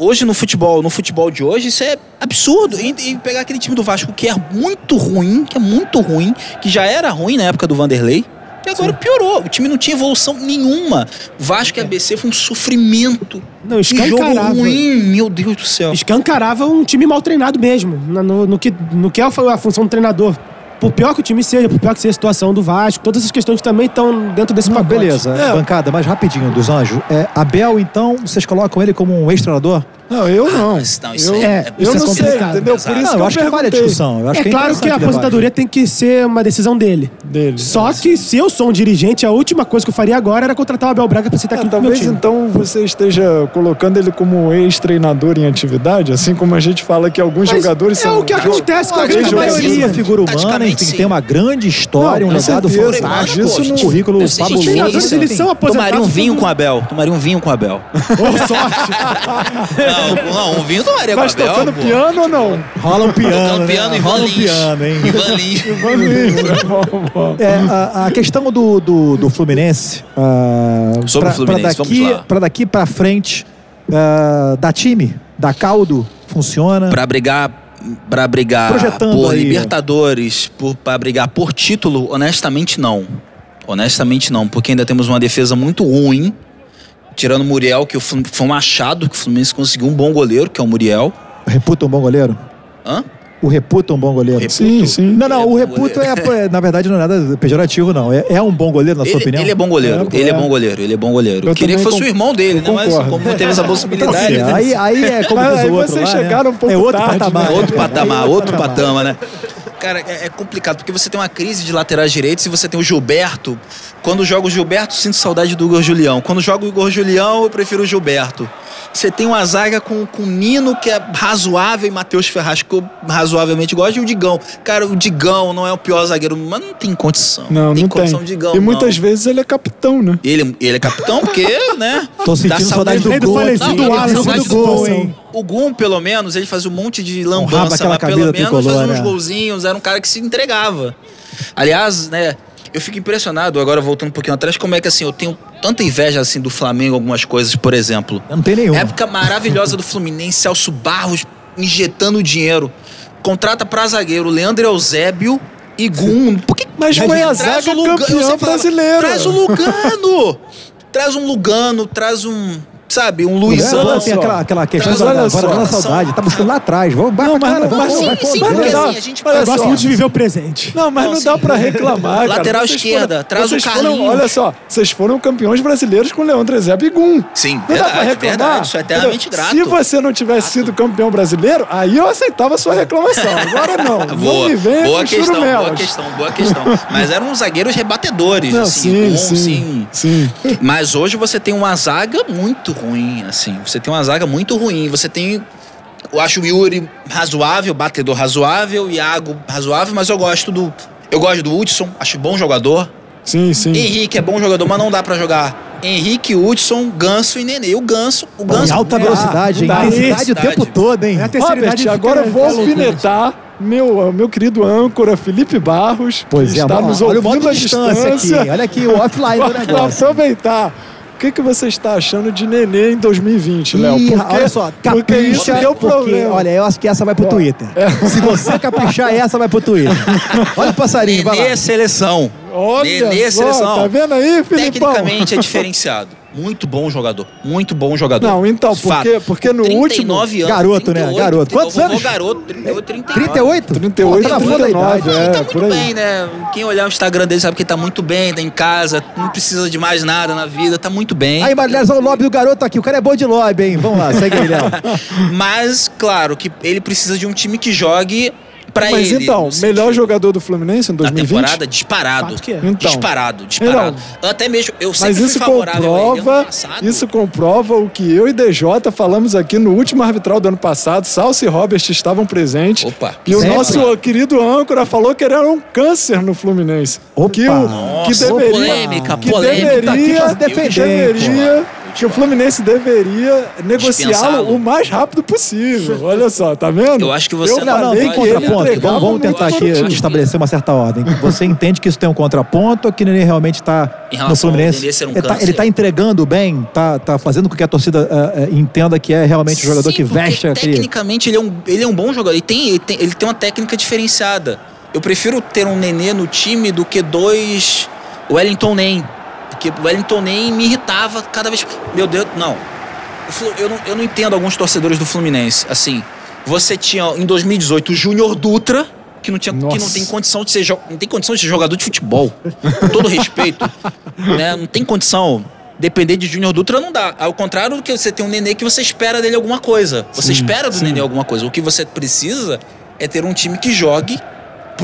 Speaker 4: Hoje no futebol, no futebol de hoje, isso é absurdo. E, e pegar aquele time do Vasco que é muito ruim, que é muito ruim, que já era ruim na época do Vanderlei. E agora piorou. O time não tinha evolução nenhuma. Vasco e ABC foi um sofrimento.
Speaker 5: Não,
Speaker 4: Que jogo
Speaker 5: escancarava.
Speaker 4: ruim, meu Deus do céu.
Speaker 5: escancarava um time mal treinado mesmo, no, no que, no que é a função do treinador. Por pior que o time seja, por pior que seja a situação do Vasco, todas essas questões também estão dentro desse
Speaker 3: Não,
Speaker 5: pacote.
Speaker 3: beleza,
Speaker 6: É.
Speaker 3: bancada, mas rapidinho, dos anjos. É, Abel, então, vocês colocam ele como um ex-treinador?
Speaker 6: Não, eu não.
Speaker 4: mas não, isso
Speaker 6: eu,
Speaker 5: é-
Speaker 6: eu
Speaker 5: isso é
Speaker 6: não sei,
Speaker 5: complicado.
Speaker 6: entendeu? Por isso
Speaker 3: Não,
Speaker 6: que
Speaker 3: eu acho que vale a discussão. Eu acho
Speaker 5: É
Speaker 3: que é
Speaker 5: claro que a aposentadoria tem que ser uma decisão dele.
Speaker 6: Dele.
Speaker 5: Só que se eu sou um dirigente, a última coisa que eu faria agora era contratar o Abel Braga pra
Speaker 6: Ah,
Speaker 5: técnico do meu
Speaker 6: talvez
Speaker 5: time.
Speaker 6: então você esteja colocando ele como ex-treinador em atividade, assim como a gente fala que alguns
Speaker 5: Mas
Speaker 6: jogadores
Speaker 5: é
Speaker 6: são.
Speaker 5: o que acontece com a grande
Speaker 3: maioria, figura humana, enfim,
Speaker 4: sim.
Speaker 3: tem uma grande história,
Speaker 6: Não,
Speaker 3: um legado fantástico,
Speaker 6: isso
Speaker 3: um
Speaker 6: não-
Speaker 3: currículo fabuloso.
Speaker 5: eles são aposentados
Speaker 4: Tomaria um vinho com o Abel. Tomaria um vinho com o Abel.
Speaker 5: Boa sorte.
Speaker 4: Não, não, um vinho tomaria
Speaker 6: Mas
Speaker 4: com o Abel.
Speaker 6: tocando
Speaker 4: pô.
Speaker 6: piano ou não?
Speaker 3: Rola um piano,
Speaker 4: Tocando
Speaker 3: né?
Speaker 4: piano e
Speaker 3: Rola um
Speaker 4: Lins.
Speaker 3: piano, hein?
Speaker 4: Ivan Lins.
Speaker 3: É, a, a questão do, do, do Fluminense. ah,
Speaker 4: Sobre
Speaker 3: pra,
Speaker 4: o Fluminense,
Speaker 3: pra daqui,
Speaker 4: vamos lá.
Speaker 3: Pra daqui pra frente, dá time, dá caldo, funciona.
Speaker 4: Pra brigar, pra brigar
Speaker 3: Projetando
Speaker 4: por
Speaker 3: aí,
Speaker 4: Libertadores, por, pra brigar por título, honestamente não. Honestamente não, porque ainda temos uma defesa muito ruim. Tirando o Muriel, que o foi um achado que o Fluminense conseguiu um bom goleiro, que é o Muriel.
Speaker 3: Reputa um bom goleiro?
Speaker 4: Hã?
Speaker 3: O reputa um bom goleiro?
Speaker 4: Reputo?
Speaker 6: Sim, sim.
Speaker 3: Não, não,
Speaker 4: é
Speaker 3: o reputo é, na verdade, não é nada pejorativo, não. É, é um bom goleiro, na sua
Speaker 4: Ele,
Speaker 3: opinião?
Speaker 4: ele é bom goleiro,
Speaker 6: É,
Speaker 4: ele é
Speaker 6: é.
Speaker 4: bom goleiro, ele é bom goleiro.
Speaker 6: Eu
Speaker 4: Queria que fosse o
Speaker 6: con-
Speaker 4: irmão dele, né? Mas como não teve essa possibilidade.
Speaker 3: Então, assim, aí, aí é como
Speaker 6: Mas
Speaker 3: diz
Speaker 6: aí
Speaker 3: o outro
Speaker 6: vocês
Speaker 3: lá, né?
Speaker 6: chegaram um pouco
Speaker 3: É outro
Speaker 6: tarde,
Speaker 3: patamar.
Speaker 6: né?
Speaker 4: Outro
Speaker 3: é
Speaker 4: patamar, outro patamar, né? Cara, é, é complicado, porque você tem uma crise de laterais direitos e você tem o Gilberto. Quando joga o Gilberto, sinto saudade do Igor Julião. Quando joga o Igor Julião, eu prefiro o Gilberto. Você tem uma zaga com, com Nino, que é razoável, e Matheus Ferraz, que eu razoavelmente gosto, e o Digão. Cara, o Digão não é o pior zagueiro, mas não tem condição.
Speaker 6: Não,
Speaker 4: tem
Speaker 6: não
Speaker 4: condição
Speaker 6: tem.
Speaker 4: Digão.
Speaker 6: e muitas
Speaker 4: não.
Speaker 6: vezes ele é capitão, né?
Speaker 4: Ele, ele é capitão porque, né?
Speaker 3: Tô sentindo
Speaker 4: dá
Speaker 3: saudade do
Speaker 4: saudade
Speaker 3: gol.
Speaker 4: Não,
Speaker 5: Wallace
Speaker 4: ele
Speaker 5: do
Speaker 4: do
Speaker 5: gol, hein?
Speaker 4: O Gum, pelo menos, ele fazia um monte de lambança, mas pelo menos
Speaker 3: tricolor,
Speaker 4: fazia uns
Speaker 3: né?
Speaker 4: golzinhos, era um cara que se entregava. Aliás, né, eu fico impressionado, agora voltando um pouquinho atrás, como é que assim, eu tenho tanta inveja assim do Flamengo, algumas coisas, por exemplo.
Speaker 3: Eu não tenho nenhuma.
Speaker 4: Época maravilhosa do Fluminense, Celso Barros injetando dinheiro. Contrata pra zagueiro Leandro Eusébio e Gum. Por que
Speaker 6: Mas foi a zaga
Speaker 4: o Lugano, eu
Speaker 6: campeã
Speaker 4: sempre falava,
Speaker 6: brasileira.
Speaker 4: Traz o Lugano! traz um Lugano, traz um, sabe, um Luizão.
Speaker 3: Olha, tem aquela, aquela questão da, da
Speaker 6: olha só.
Speaker 3: Guarda Saudade. Tá buscando lá atrás. Vamos,
Speaker 6: Não, mas
Speaker 3: cara,
Speaker 6: não- mas
Speaker 3: vai,
Speaker 6: sim,
Speaker 3: vai,
Speaker 4: sim,
Speaker 3: vai,
Speaker 4: porque assim, a gente
Speaker 5: Eu
Speaker 6: só.
Speaker 5: gosto muito de viver o presente.
Speaker 6: Não, mas
Speaker 4: Não,
Speaker 6: não, dá pra reclamar.
Speaker 4: Lateral
Speaker 6: Vocês
Speaker 4: esquerda,
Speaker 6: foram-
Speaker 4: traz o Carlinhos.
Speaker 6: Olha só, vocês foram campeões brasileiros com Leandro Eusébio e Gum.
Speaker 4: Sim,
Speaker 6: Não dá
Speaker 4: verdade,
Speaker 6: pra reclamar.
Speaker 4: verdade, sou eternamente grato.
Speaker 6: Se você não tivesse sido campeão brasileiro, aí eu aceitava a sua reclamação. Agora não. não
Speaker 4: Boa,
Speaker 6: me
Speaker 4: boa questão, boa questão, boa questão. Mas eram zagueiros rebatedores,
Speaker 6: Não,
Speaker 4: assim,
Speaker 6: sim,
Speaker 4: Gum,
Speaker 6: sim, sim.
Speaker 4: Mas hoje você tem uma zaga muito ruim, assim. Você tem uma zaga muito ruim. Você tem. Eu acho o Yuri razoável, batedor razoável, Iago razoável, mas eu gosto do. Eu gosto do Hudson, acho bom jogador.
Speaker 6: Sim, sim.
Speaker 4: Henrique é bom jogador, mas não dá pra jogar. Henrique, Hudson, Ganso e Nenê. O Ganso. O
Speaker 3: Em
Speaker 4: Ganso.
Speaker 3: alta
Speaker 5: Ah,
Speaker 3: velocidade, hein?
Speaker 6: não dá.
Speaker 3: Intensidade o tempo todo, hein?
Speaker 5: É a
Speaker 6: Robert, agora eu vou alfinetar meu, meu querido âncora Felipe Barros,
Speaker 3: Pois
Speaker 6: que
Speaker 3: é,
Speaker 6: está
Speaker 3: olha,
Speaker 6: nos
Speaker 3: olha o
Speaker 6: ouvindo à
Speaker 3: distância
Speaker 6: distância.
Speaker 3: aqui. Olha aqui o offline do
Speaker 6: Vou
Speaker 3: negócio.
Speaker 6: aproveitar. O que, que você está achando de Nenê em 2020, Léo? Porque-
Speaker 3: olha só,
Speaker 6: porque isso
Speaker 3: capricha,
Speaker 6: deu
Speaker 3: porque,
Speaker 6: problema.
Speaker 3: olha, eu acho que essa vai pro Twitter.
Speaker 6: É.
Speaker 3: Se você caprichar, essa vai pro Twitter. Olha o passarinho, vai
Speaker 4: Nenê
Speaker 3: lá.
Speaker 4: é seleção.
Speaker 6: Olha
Speaker 4: Nenê é
Speaker 6: só,
Speaker 4: seleção.
Speaker 6: tá vendo aí, Filipão?
Speaker 4: Tecnicamente é diferenciado. Muito bom jogador. Muito bom jogador.
Speaker 6: Não, então,
Speaker 4: Fato.
Speaker 6: porque- porque no
Speaker 4: 39 anos,
Speaker 3: Garoto, né?
Speaker 4: 38,
Speaker 3: Garoto. Quantos anos?
Speaker 4: garoto, 38, 39.
Speaker 3: 38?
Speaker 6: 38,
Speaker 3: Pô, tá na flor da
Speaker 6: 39,
Speaker 3: idade.
Speaker 6: é.
Speaker 4: Ele tá
Speaker 6: por
Speaker 4: muito
Speaker 6: aí.
Speaker 4: bem, né? Quem olhar o Instagram dele sabe que ele tá muito bem, tá em casa, não precisa de mais nada na vida, tá muito bem.
Speaker 3: Aí, Marilhas, olha o lobby do garoto aqui. O cara é bom de lobby, hein? Vamos lá, segue aí, Léo.
Speaker 4: Mas, claro, que ele precisa de um time que jogue pra
Speaker 6: Mas
Speaker 4: ele.
Speaker 6: então,
Speaker 4: no sentido-
Speaker 6: melhor jogador do Fluminense em
Speaker 4: da
Speaker 6: 2020?
Speaker 4: temporada, disparado.
Speaker 5: Que é.
Speaker 6: Então.
Speaker 4: disparado, disparado. Até mesmo, eu sempre
Speaker 6: Mas
Speaker 4: fui
Speaker 6: isso
Speaker 4: favorável a ele ano
Speaker 6: comprova, isso comprova o que eu e DJ falamos aqui no último arbitral do ano passado. Salso e Robert estavam presentes.
Speaker 4: Opa.
Speaker 6: E o
Speaker 3: Sempre.
Speaker 6: nosso querido âncora falou que ele era um câncer no Fluminense.
Speaker 3: Opa.
Speaker 6: Que, o, que
Speaker 4: Nossa,
Speaker 6: deveria,
Speaker 4: polêmica,
Speaker 6: que
Speaker 4: polêmica.
Speaker 3: Tá aqui
Speaker 6: deveria,
Speaker 3: pra se defender,
Speaker 6: que, deveria que o Fluminense deveria negociá-lo o mais rápido possível. Olha só, tá vendo?
Speaker 4: Eu acho que você
Speaker 6: eu
Speaker 4: não,
Speaker 3: Não, tem
Speaker 6: que ele
Speaker 3: contraponto. Vamos, vamos tentar aqui estabelecer uma certa ordem. Você entende que isso tem um contraponto ou que ele realmente está no Fluminense?
Speaker 4: Nenê um
Speaker 3: ele, tá, ele tá entregando bem, tá, tá fazendo com que a torcida eh, entenda que é realmente o jogador
Speaker 4: Sim,
Speaker 3: que veste aquele.
Speaker 4: Tecnicamente, ele é, um, ele é um bom jogador. Ele tem, ele, tem, ele tem uma técnica diferenciada. Eu prefiro ter um Nenê no time do que dois Wellington Nem. Porque o Wellington Nem me irritava cada vez. Meu Deus, não. Eu não, eu não entendo alguns torcedores do Fluminense. Assim, você tinha em 2018 o Júnior Dutra. Que não, tinha, que não tem condição de ser não tem condição de ser jogador de futebol. Com todo respeito. né? Não tem condição. Depender de Júnior Dutra não dá. Ao contrário do que você tem um nenê que você espera dele alguma coisa. Você espera do nenê alguma coisa. O que você precisa é ter um time que jogue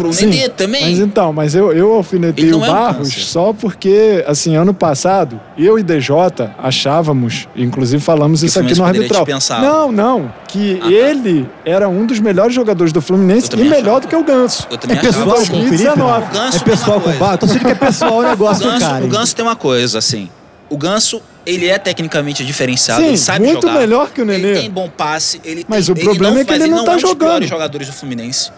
Speaker 4: pro
Speaker 6: Sim,
Speaker 4: nenê também.
Speaker 6: Mas então, mas eu, eu alfinetei
Speaker 4: Ele
Speaker 6: o
Speaker 4: não é um
Speaker 6: Barros só porque, assim, ano passado, eu e DJ achávamos, inclusive falamos
Speaker 4: Que o
Speaker 6: isso aqui no arbitral. Não, não, que
Speaker 4: Ah, tá.
Speaker 6: ele era um dos melhores jogadores do Fluminense e melhor
Speaker 4: achava.
Speaker 6: do que o Ganso.
Speaker 4: Eu também
Speaker 3: É pessoal
Speaker 4: achava
Speaker 3: com o. Felipe?
Speaker 6: 2019.
Speaker 3: não?
Speaker 4: O Ganso
Speaker 3: É
Speaker 4: tem
Speaker 3: pessoal com o. Barros. Tô sentindo que é pessoal o
Speaker 4: O
Speaker 3: negócio do
Speaker 4: Ganso,
Speaker 3: cara.
Speaker 4: o? Ganso tem uma coisa, assim. O Ganso, ele é tecnicamente diferenciado,
Speaker 6: Sim,
Speaker 4: ele sabe
Speaker 6: muito
Speaker 4: jogar.
Speaker 6: melhor que o Nenê.
Speaker 4: Ele tem bom passe, ele
Speaker 6: Mas
Speaker 4: tem-
Speaker 6: o problema é que
Speaker 4: mas
Speaker 6: ele não tá
Speaker 4: é um dos
Speaker 6: jogando.
Speaker 4: piores jogadores do Fluminense.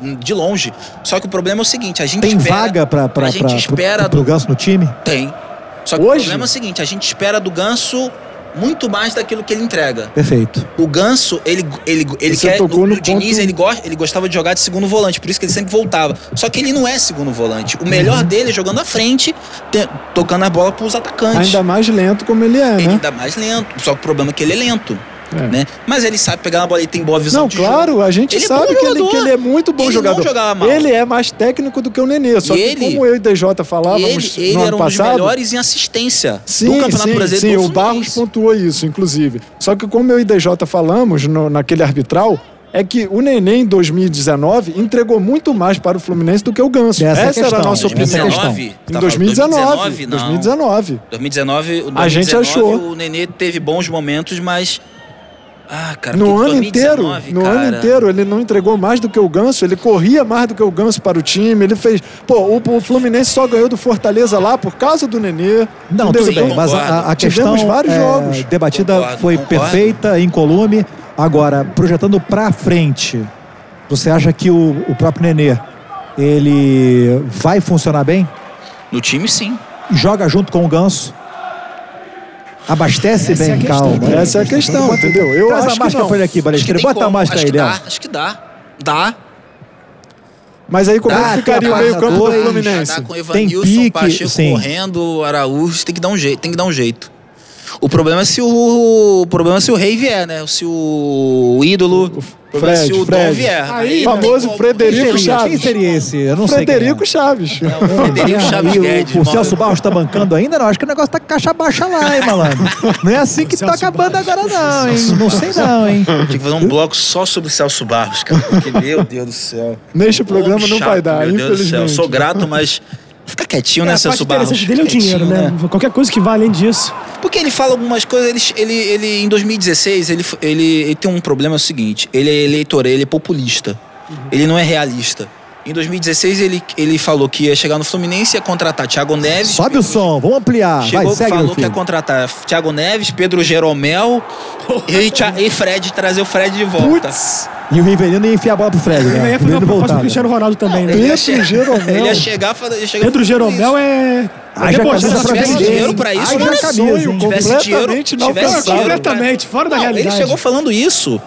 Speaker 4: De longe. Só que o problema é o seguinte, a gente
Speaker 3: Tem
Speaker 4: espera,
Speaker 3: vaga pra, pra,
Speaker 4: a gente
Speaker 3: pra,
Speaker 4: espera
Speaker 3: pro, pro
Speaker 4: do,
Speaker 3: Ganso no time?
Speaker 4: Tem. Só que
Speaker 6: Hoje?
Speaker 4: o problema é o seguinte, a gente espera do Ganso muito mais daquilo que ele entrega.
Speaker 3: Perfeito.
Speaker 4: O Ganso, ele, ele, ele
Speaker 6: Você
Speaker 4: quer. O,
Speaker 6: no
Speaker 4: Diniz,
Speaker 6: ponto-
Speaker 4: ele, gosta, ele gostava de jogar de segundo volante, por isso que ele sempre voltava. Só que ele não é segundo volante. O melhor
Speaker 6: Uhum.
Speaker 4: dele é jogando à frente, te- tocando a bola pros atacantes.
Speaker 6: Ainda mais lento como ele é,
Speaker 4: Ele
Speaker 6: né?
Speaker 4: ainda mais lento. Só que o problema é que ele é lento.
Speaker 6: É.
Speaker 4: Né? Mas ele sabe pegar na bola, ele tem boa visão
Speaker 6: Não,
Speaker 4: de
Speaker 6: claro,
Speaker 4: jogo.
Speaker 6: a gente
Speaker 4: Ele é
Speaker 6: sabe
Speaker 4: bom
Speaker 6: que, ele, que ele é muito bom
Speaker 4: Ele
Speaker 6: jogador.
Speaker 4: não jogava mal.
Speaker 6: Ele é mais técnico do que o Nenê. Só
Speaker 4: E
Speaker 6: que
Speaker 4: ele-
Speaker 6: como eu e DJ
Speaker 4: E
Speaker 6: falávamos
Speaker 4: ele, ele
Speaker 6: no
Speaker 4: era
Speaker 6: ano
Speaker 4: um dos
Speaker 6: passado.
Speaker 4: melhores em assistência
Speaker 6: Sim,
Speaker 4: do Campeonato
Speaker 6: sim,
Speaker 4: Brasileiro
Speaker 6: sim, o Barros pontuou isso, inclusive. Só que como eu e DJ falamos no- naquele arbitral, é que o Nenê em 2019 entregou muito mais para o Fluminense do que o Ganso.
Speaker 3: Essa é
Speaker 6: Essa, era a nossa
Speaker 3: é
Speaker 6: opinião.
Speaker 3: questão.
Speaker 6: Em
Speaker 4: falando
Speaker 6: 2019.
Speaker 4: 2019, não.
Speaker 6: 2019.
Speaker 4: 2019, o
Speaker 6: A gente
Speaker 4: 2019,
Speaker 6: achou.
Speaker 4: O Nenê teve bons momentos, mas. Ah, cara,
Speaker 6: No ano inteiro,
Speaker 4: 2019,
Speaker 6: no
Speaker 4: cara.
Speaker 6: ano inteiro, ele não entregou mais do que o Ganso, ele corria mais do que o Ganso para o time, ele fez... Pô, o, o Fluminense só ganhou do Fortaleza lá por causa do Nenê.
Speaker 3: Não, tudo bem, mas a, a- questão
Speaker 6: vários
Speaker 3: é,
Speaker 6: jogos.
Speaker 3: debatida
Speaker 4: Concordo,
Speaker 3: foi
Speaker 4: concordo.
Speaker 3: perfeita, incolume. Agora, projetando pra frente, você acha que o, o próprio Nenê, ele vai funcionar bem?
Speaker 4: No time, sim.
Speaker 3: Joga junto com o Ganso? Abastece
Speaker 5: Essa é
Speaker 3: bem,
Speaker 5: a questão,
Speaker 3: calma.
Speaker 5: né?
Speaker 6: Essa é a questão, entendeu? Eu
Speaker 3: Traz
Speaker 6: acho
Speaker 3: a
Speaker 6: que
Speaker 3: máscara
Speaker 6: não.
Speaker 3: pra ele aqui,
Speaker 4: que tem
Speaker 3: Bota a
Speaker 4: como,
Speaker 3: máscara
Speaker 4: acho
Speaker 3: aí
Speaker 4: que dá,
Speaker 3: dentro.
Speaker 4: Acho que dá. Dá.
Speaker 6: Mas aí como
Speaker 3: Dá,
Speaker 6: é que ficaria
Speaker 3: a
Speaker 6: o meio campo do Fluminense?
Speaker 4: Com o
Speaker 3: Tem
Speaker 4: Evanilson,
Speaker 3: pique,
Speaker 4: Pacheco
Speaker 3: sim.
Speaker 4: correndo, Araújo, tem que dar um jeito, tem que dar um jeito. O problema é se o, o problema é se o rei vier, né? Se o ídolo, o é se
Speaker 6: Fred,
Speaker 4: o
Speaker 6: Fred.
Speaker 4: Dom vier.
Speaker 5: Aí,
Speaker 6: famoso
Speaker 4: como.
Speaker 6: Frederico
Speaker 3: Quem seria,
Speaker 6: Chaves.
Speaker 3: quem seria esse? Eu não
Speaker 6: Frederico
Speaker 3: sei
Speaker 6: Chaves.
Speaker 4: É o Frederico
Speaker 3: é.
Speaker 4: Chaves
Speaker 3: E o-
Speaker 4: Guedes.
Speaker 3: O,
Speaker 4: mano.
Speaker 3: Celso Barros tá bancando ainda? Não, acho que o negócio tá caixa baixa lá, hein, malandro? Não é assim que tá acabando agora não, hein? Não sei não, hein?
Speaker 4: Tinha que fazer um bloco só sobre o Celso Barros, cara. Porque, meu Deus do céu.
Speaker 6: Neste programa não vai dar,
Speaker 4: meu Deus do céu.
Speaker 6: infelizmente.
Speaker 4: Sou grato, mas fica quietinho,
Speaker 5: É,
Speaker 4: né,
Speaker 5: a parte
Speaker 4: Celso Barros?
Speaker 5: dele é o dinheiro,
Speaker 4: Quietinho,
Speaker 5: né? Qualquer coisa que vá além disso.
Speaker 4: Porque ele fala algumas coisas, ele, ele, ele em 2016, ele, ele, ele tem um problema é o seguinte, ele é eleitor, ele é populista. Ele não é realista. Em 2016, ele, ele falou que ia chegar no Fluminense e ia contratar Thiago Neves.
Speaker 3: Sobe o som, vamos ampliar.
Speaker 4: Chegou,
Speaker 3: Vai, segue,
Speaker 4: falou que ia contratar Thiago Neves, Pedro Jeromel e, e Fred, trazer o Fred de volta.
Speaker 6: Putz,
Speaker 3: E o Rivelino ia enfiar a bola pro Fred,
Speaker 5: Ele
Speaker 3: né?
Speaker 5: ia
Speaker 3: O
Speaker 5: fazer uma proposta do Cristiano Ronaldo também, né?
Speaker 4: Ele ia,
Speaker 6: Pedro
Speaker 4: che-
Speaker 6: Jeromel.
Speaker 4: ele ia chegar, fala- ia chegar
Speaker 5: Pedro Jeromel é... Debochado
Speaker 3: camisa
Speaker 5: da
Speaker 3: pra
Speaker 4: tivesse dinheiro pra isso,
Speaker 3: Haja
Speaker 4: não
Speaker 3: camisa,
Speaker 6: sonho,
Speaker 3: hein?
Speaker 4: tivesse dinheiro,
Speaker 6: completamente
Speaker 4: tivesse
Speaker 6: inalcançável.
Speaker 4: dinheiro pra-
Speaker 5: Completamente, fora da
Speaker 4: Não,
Speaker 5: realidade.
Speaker 4: Ele chegou falando isso.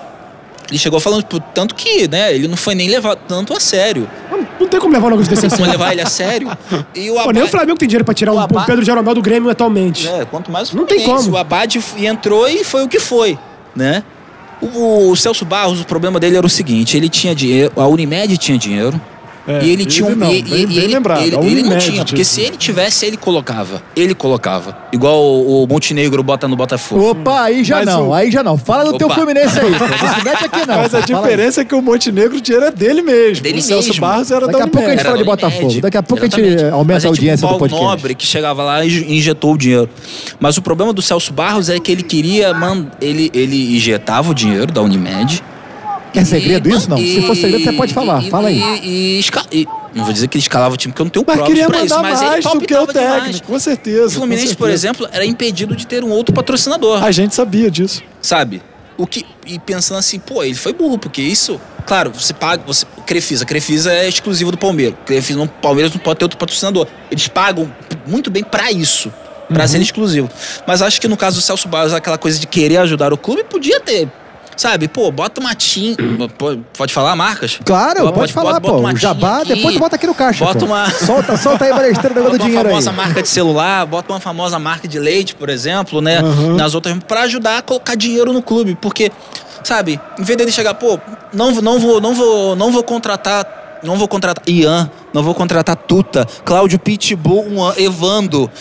Speaker 4: Ele chegou falando, tipo, tanto que, né, ele não foi nem levado tanto a sério.
Speaker 5: Não, não tem como levar um negócio desse assim.
Speaker 4: Como levar ele a sério. E o
Speaker 5: Pô, nem o Flamengo tem dinheiro pra tirar
Speaker 4: O
Speaker 5: o,
Speaker 4: Abad-
Speaker 5: o Pedro Jeromel do Grêmio atualmente.
Speaker 4: é, quanto mais o
Speaker 5: Não tem
Speaker 4: Fluminense.
Speaker 5: como.
Speaker 4: O Abad f- entrou e foi o que foi, né? O, o Celso Barros, o problema dele era o seguinte, ele tinha dinheiro, a Unimed tinha dinheiro,
Speaker 6: É,
Speaker 4: e ele tinha um.
Speaker 6: não,
Speaker 4: e-
Speaker 6: bem-
Speaker 4: e-
Speaker 6: bem
Speaker 4: ele,
Speaker 6: lembrado,
Speaker 4: ele-
Speaker 6: a
Speaker 4: ele não tinha, porque se ele tivesse, ele colocava. Ele colocava. Igual o, o Montenegro bota no Botafogo.
Speaker 3: Opa, aí já
Speaker 6: Mas
Speaker 3: não,
Speaker 6: o-
Speaker 3: aí já não. Fala do teu
Speaker 4: Opa.
Speaker 3: Fluminense aí, aqui não.
Speaker 6: Mas a diferença é que o Montenegro o dinheiro é dele mesmo.
Speaker 4: Dele
Speaker 6: o Celso
Speaker 4: mesmo.
Speaker 6: Barros era
Speaker 3: Daqui
Speaker 6: da
Speaker 3: a pouco a gente fala de
Speaker 4: Era
Speaker 3: Botafogo. Daqui a pouco a gente
Speaker 4: Exatamente.
Speaker 3: aumenta
Speaker 4: Mas é
Speaker 3: a
Speaker 4: tipo
Speaker 3: audiência
Speaker 4: o
Speaker 3: do podcast.
Speaker 4: Nobre que chegava lá e injetou o dinheiro. Mas o problema do Celso Barros é que ele queria man... ele ele injetava o dinheiro da Unimed.
Speaker 3: É segredo
Speaker 4: E-
Speaker 3: isso? Não. Se
Speaker 4: e-
Speaker 3: for segredo, você pode falar.
Speaker 4: e-
Speaker 3: Fala aí.
Speaker 4: E, e não vou dizer que ele escalava o time, porque eu não tenho
Speaker 6: Mas queria
Speaker 4: pra isso,
Speaker 6: mandar
Speaker 4: mas
Speaker 6: mais do que o
Speaker 4: palpitava demais.
Speaker 6: técnico, com certeza.
Speaker 4: O Fluminense,
Speaker 6: com
Speaker 4: por
Speaker 6: certeza.
Speaker 4: exemplo, era impedido de ter um outro patrocinador,
Speaker 6: A gente sabia disso.
Speaker 4: sabe? O que e pensando assim, pô, ele foi burro, porque isso, claro, você paga, você Crefisa, Crefisa é exclusivo do Palmeiras. Crefisa, não, Palmeiras não pode ter outro patrocinador. Eles pagam muito bem pra isso. Pra
Speaker 6: Uhum.
Speaker 4: ser exclusivo. Mas acho que no caso do Celso Barros, aquela coisa de querer ajudar o clube, podia ter. Sabe, pô, bota uma TIM. Pode falar marcas?
Speaker 3: Claro,
Speaker 4: Bota-
Speaker 3: pode falar,
Speaker 4: bota
Speaker 3: pô.
Speaker 4: uma
Speaker 3: O Jabá,
Speaker 4: aqui,
Speaker 3: depois tu bota aqui no caixa.
Speaker 4: Bota
Speaker 3: pô.
Speaker 4: uma.
Speaker 3: Solta, solta aí, Balesteiro, negócio
Speaker 4: Bota
Speaker 3: do
Speaker 4: uma
Speaker 3: dinheiro aí.
Speaker 4: famosa marca de celular, bota uma famosa marca de leite, por exemplo, né? Nas outras, pra ajudar a colocar dinheiro no clube. Porque, sabe, em vez dele chegar, pô, não, não vou, não vou, não vou contratar. Não vou contratar Ian, não vou contratar Tuta, Cláudio Pitbull, Evando,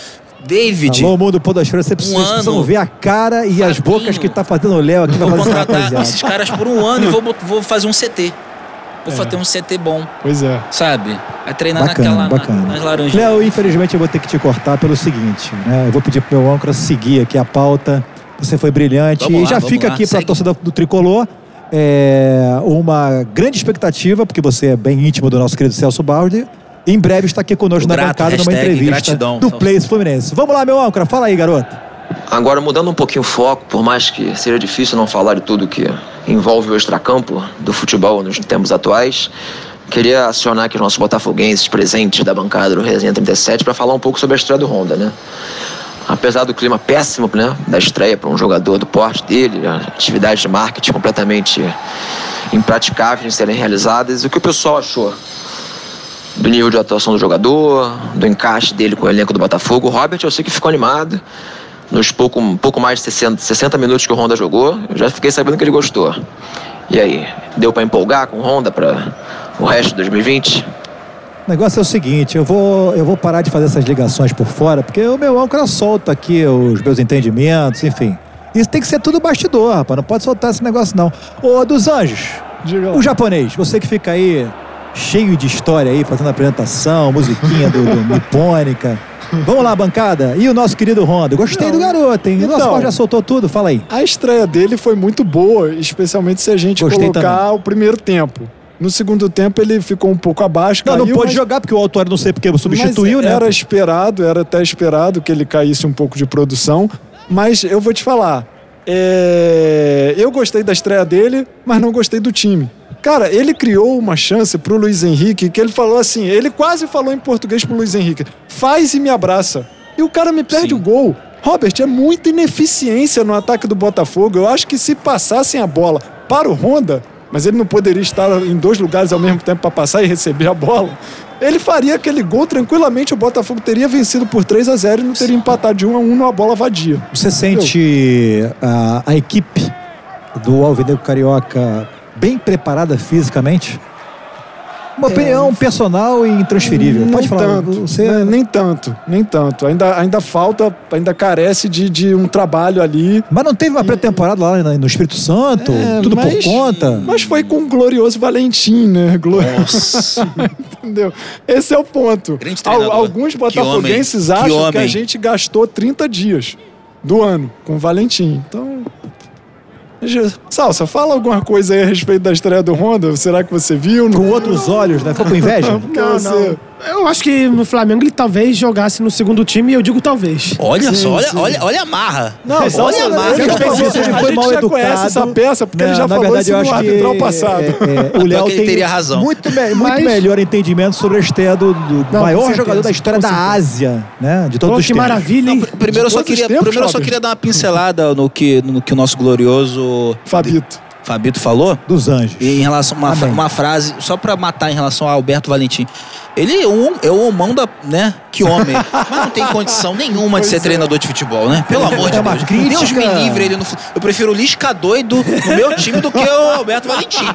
Speaker 4: David.
Speaker 3: Alô, mundo Podosfera, você precisa,
Speaker 4: Um
Speaker 3: vocês precisam
Speaker 4: ano.
Speaker 3: ver a cara e as
Speaker 4: Fabinho.
Speaker 3: bocas que tá fazendo o Léo aqui pra
Speaker 4: Vou contratar esses caras por um ano e vou, vou fazer um CT. Vou fazer um CT bom,
Speaker 6: Pois é.
Speaker 4: sabe? É treinar
Speaker 3: Bacana,
Speaker 4: naquela, na-
Speaker 3: bacana.
Speaker 4: nas laranjas.
Speaker 3: Léo, infelizmente eu vou ter que te cortar pelo seguinte, né? Eu vou pedir pro meu âncora seguir aqui a pauta. Você foi brilhante
Speaker 4: Vamos
Speaker 3: e
Speaker 4: lá,
Speaker 3: já fica
Speaker 4: lá,
Speaker 3: aqui pra
Speaker 4: segue.
Speaker 3: torcida do Tricolor é, uma grande expectativa, porque você é bem íntimo do nosso querido Celso Baldi. Em breve está aqui conosco na
Speaker 4: Grato,
Speaker 3: bancada numa entrevista
Speaker 4: gratidão,
Speaker 3: do. Place Fluminense. Vamos lá, meu âncora, fala aí, garoto.
Speaker 2: Agora, mudando um pouquinho o foco, por mais que seja difícil não falar de tudo que envolve o extracampo do futebol nos tempos atuais, queria acionar aqui os nossos botafoguenses presentes da bancada do Resenha 37 para falar um pouco sobre a estreia do Honda, né? Apesar do clima péssimo né, da estreia para um jogador do porte dele, atividades de marketing completamente impraticáveis de serem realizadas, o que o pessoal achou do nível de atuação do jogador, do encaixe dele com o elenco do Botafogo. O Robert, eu sei que ficou animado. Nos pouco, um pouco mais de 60, 60 minutos que o Honda jogou, eu já fiquei sabendo que ele gostou. E aí, deu para empolgar com o Honda para o resto de 2020?
Speaker 3: O negócio é o seguinte, eu vou, eu vou parar de fazer essas ligações por fora, porque o meu âncora solta aqui os meus entendimentos, enfim. Isso tem que ser tudo bastidor, rapaz. Não pode soltar esse negócio, não. Ô, dos Anjos,
Speaker 6: Diga.
Speaker 3: O japonês, você que fica aí cheio de história aí, fazendo apresentação, musiquinha do, do Nipônica. Vamos lá, bancada. E o nosso querido Honda? Gostei do garoto, hein? O nosso
Speaker 6: Então.
Speaker 3: Já soltou tudo, fala aí.
Speaker 6: A estreia dele foi muito boa, especialmente se a gente
Speaker 3: Gostei
Speaker 6: colocar
Speaker 3: também.
Speaker 6: o primeiro tempo. No segundo tempo ele ficou um pouco abaixo.
Speaker 3: Não, não
Speaker 6: caiu,
Speaker 3: pode
Speaker 6: mas-
Speaker 3: jogar, porque o Autório não sei porque substituiu, né?
Speaker 6: Era esperado, era até esperado que ele caísse um pouco de produção. Mas eu vou te falar, é, eu gostei da estreia dele, mas não gostei do time. Cara, ele criou uma chance pro Luiz Henrique que ele falou assim, ele quase falou em português pro Luiz Henrique, faz e me abraça. E o cara me perde
Speaker 4: Sim.
Speaker 6: o gol. Robert, é muita ineficiência no ataque do Botafogo. Eu acho que se passassem a bola para o Honda, mas ele não poderia estar em dois lugares ao mesmo tempo para passar e receber a bola, ele faria aquele gol tranquilamente. O Botafogo teria vencido por 3 a 0 e não teria empatado de 1 a 1 numa bola vadia.
Speaker 3: Você sente a, a equipe do Alvinegro Carioca bem preparada fisicamente? Uma opinião personal e intransferível. Pode falar.
Speaker 6: tanto,
Speaker 3: Você...
Speaker 6: né, nem tanto, nem tanto. Ainda, ainda falta, ainda carece de, de um trabalho ali.
Speaker 3: Mas não teve uma pré-temporada lá no Espírito Santo?
Speaker 6: É,
Speaker 3: tudo
Speaker 6: mas-
Speaker 3: por conta?
Speaker 6: Mas foi com o glorioso Valentim, né? Glo-
Speaker 4: Nossa.
Speaker 6: Entendeu? Esse é o ponto. Al- alguns
Speaker 4: Que
Speaker 6: botafoguenses.
Speaker 4: Que
Speaker 6: acham que, a
Speaker 4: homem.
Speaker 6: gente gastou 30 dias do ano com o Valentim. Então. Salsa, fala alguma coisa aí a respeito da estreia do Honda. Será que você viu?
Speaker 3: Com outros olhos, né? Ficou com inveja?
Speaker 5: Não, não. Eu acho que no Flamengo ele talvez jogasse no segundo time e eu digo talvez.
Speaker 4: Olha
Speaker 6: Sim,
Speaker 4: só, olha,
Speaker 6: sim.
Speaker 4: olha, olha a marra.
Speaker 6: Não,
Speaker 4: olha a marra.
Speaker 6: ele já falou,
Speaker 3: pensei se ele
Speaker 6: a
Speaker 3: foi
Speaker 6: gente
Speaker 3: mal
Speaker 6: já
Speaker 3: educado.
Speaker 6: conhece essa peça, porque ele
Speaker 3: Não,
Speaker 6: já
Speaker 3: na
Speaker 6: falou
Speaker 3: verdade,
Speaker 6: isso
Speaker 3: eu
Speaker 6: no
Speaker 3: acho que
Speaker 6: arbitral passado.
Speaker 3: é, é, o Léo
Speaker 4: que ele
Speaker 3: tem
Speaker 4: teria razão.
Speaker 3: muito, me- muito
Speaker 5: Mas-
Speaker 3: melhor entendimento sobre a estreia do, do
Speaker 5: Não,
Speaker 3: maior
Speaker 5: certeza,
Speaker 3: jogador da história da. Ásia, né? De todos
Speaker 5: Pô,
Speaker 3: os
Speaker 5: que
Speaker 3: tempos.
Speaker 5: maravilha, hein?
Speaker 4: Não, pr- primeiro eu só queria,
Speaker 6: tempos,
Speaker 4: primeiro eu só queria dar uma pincelada no que, no que o nosso glorioso
Speaker 6: Fabito.
Speaker 4: Fabito falou.
Speaker 3: Dos anjos.
Speaker 4: Em relação a uma, uma frase, só pra matar em relação a Alberto Valentim. Ele é um, é o homão da. né? Que homem. Mas não tem condição nenhuma de ser treinador de futebol, né? Pelo amor de
Speaker 3: É uma
Speaker 4: Deus.
Speaker 3: crítica.
Speaker 4: Deus me livre ele no. Eu prefiro o Lisca doido no meu time do que o Alberto Valentim.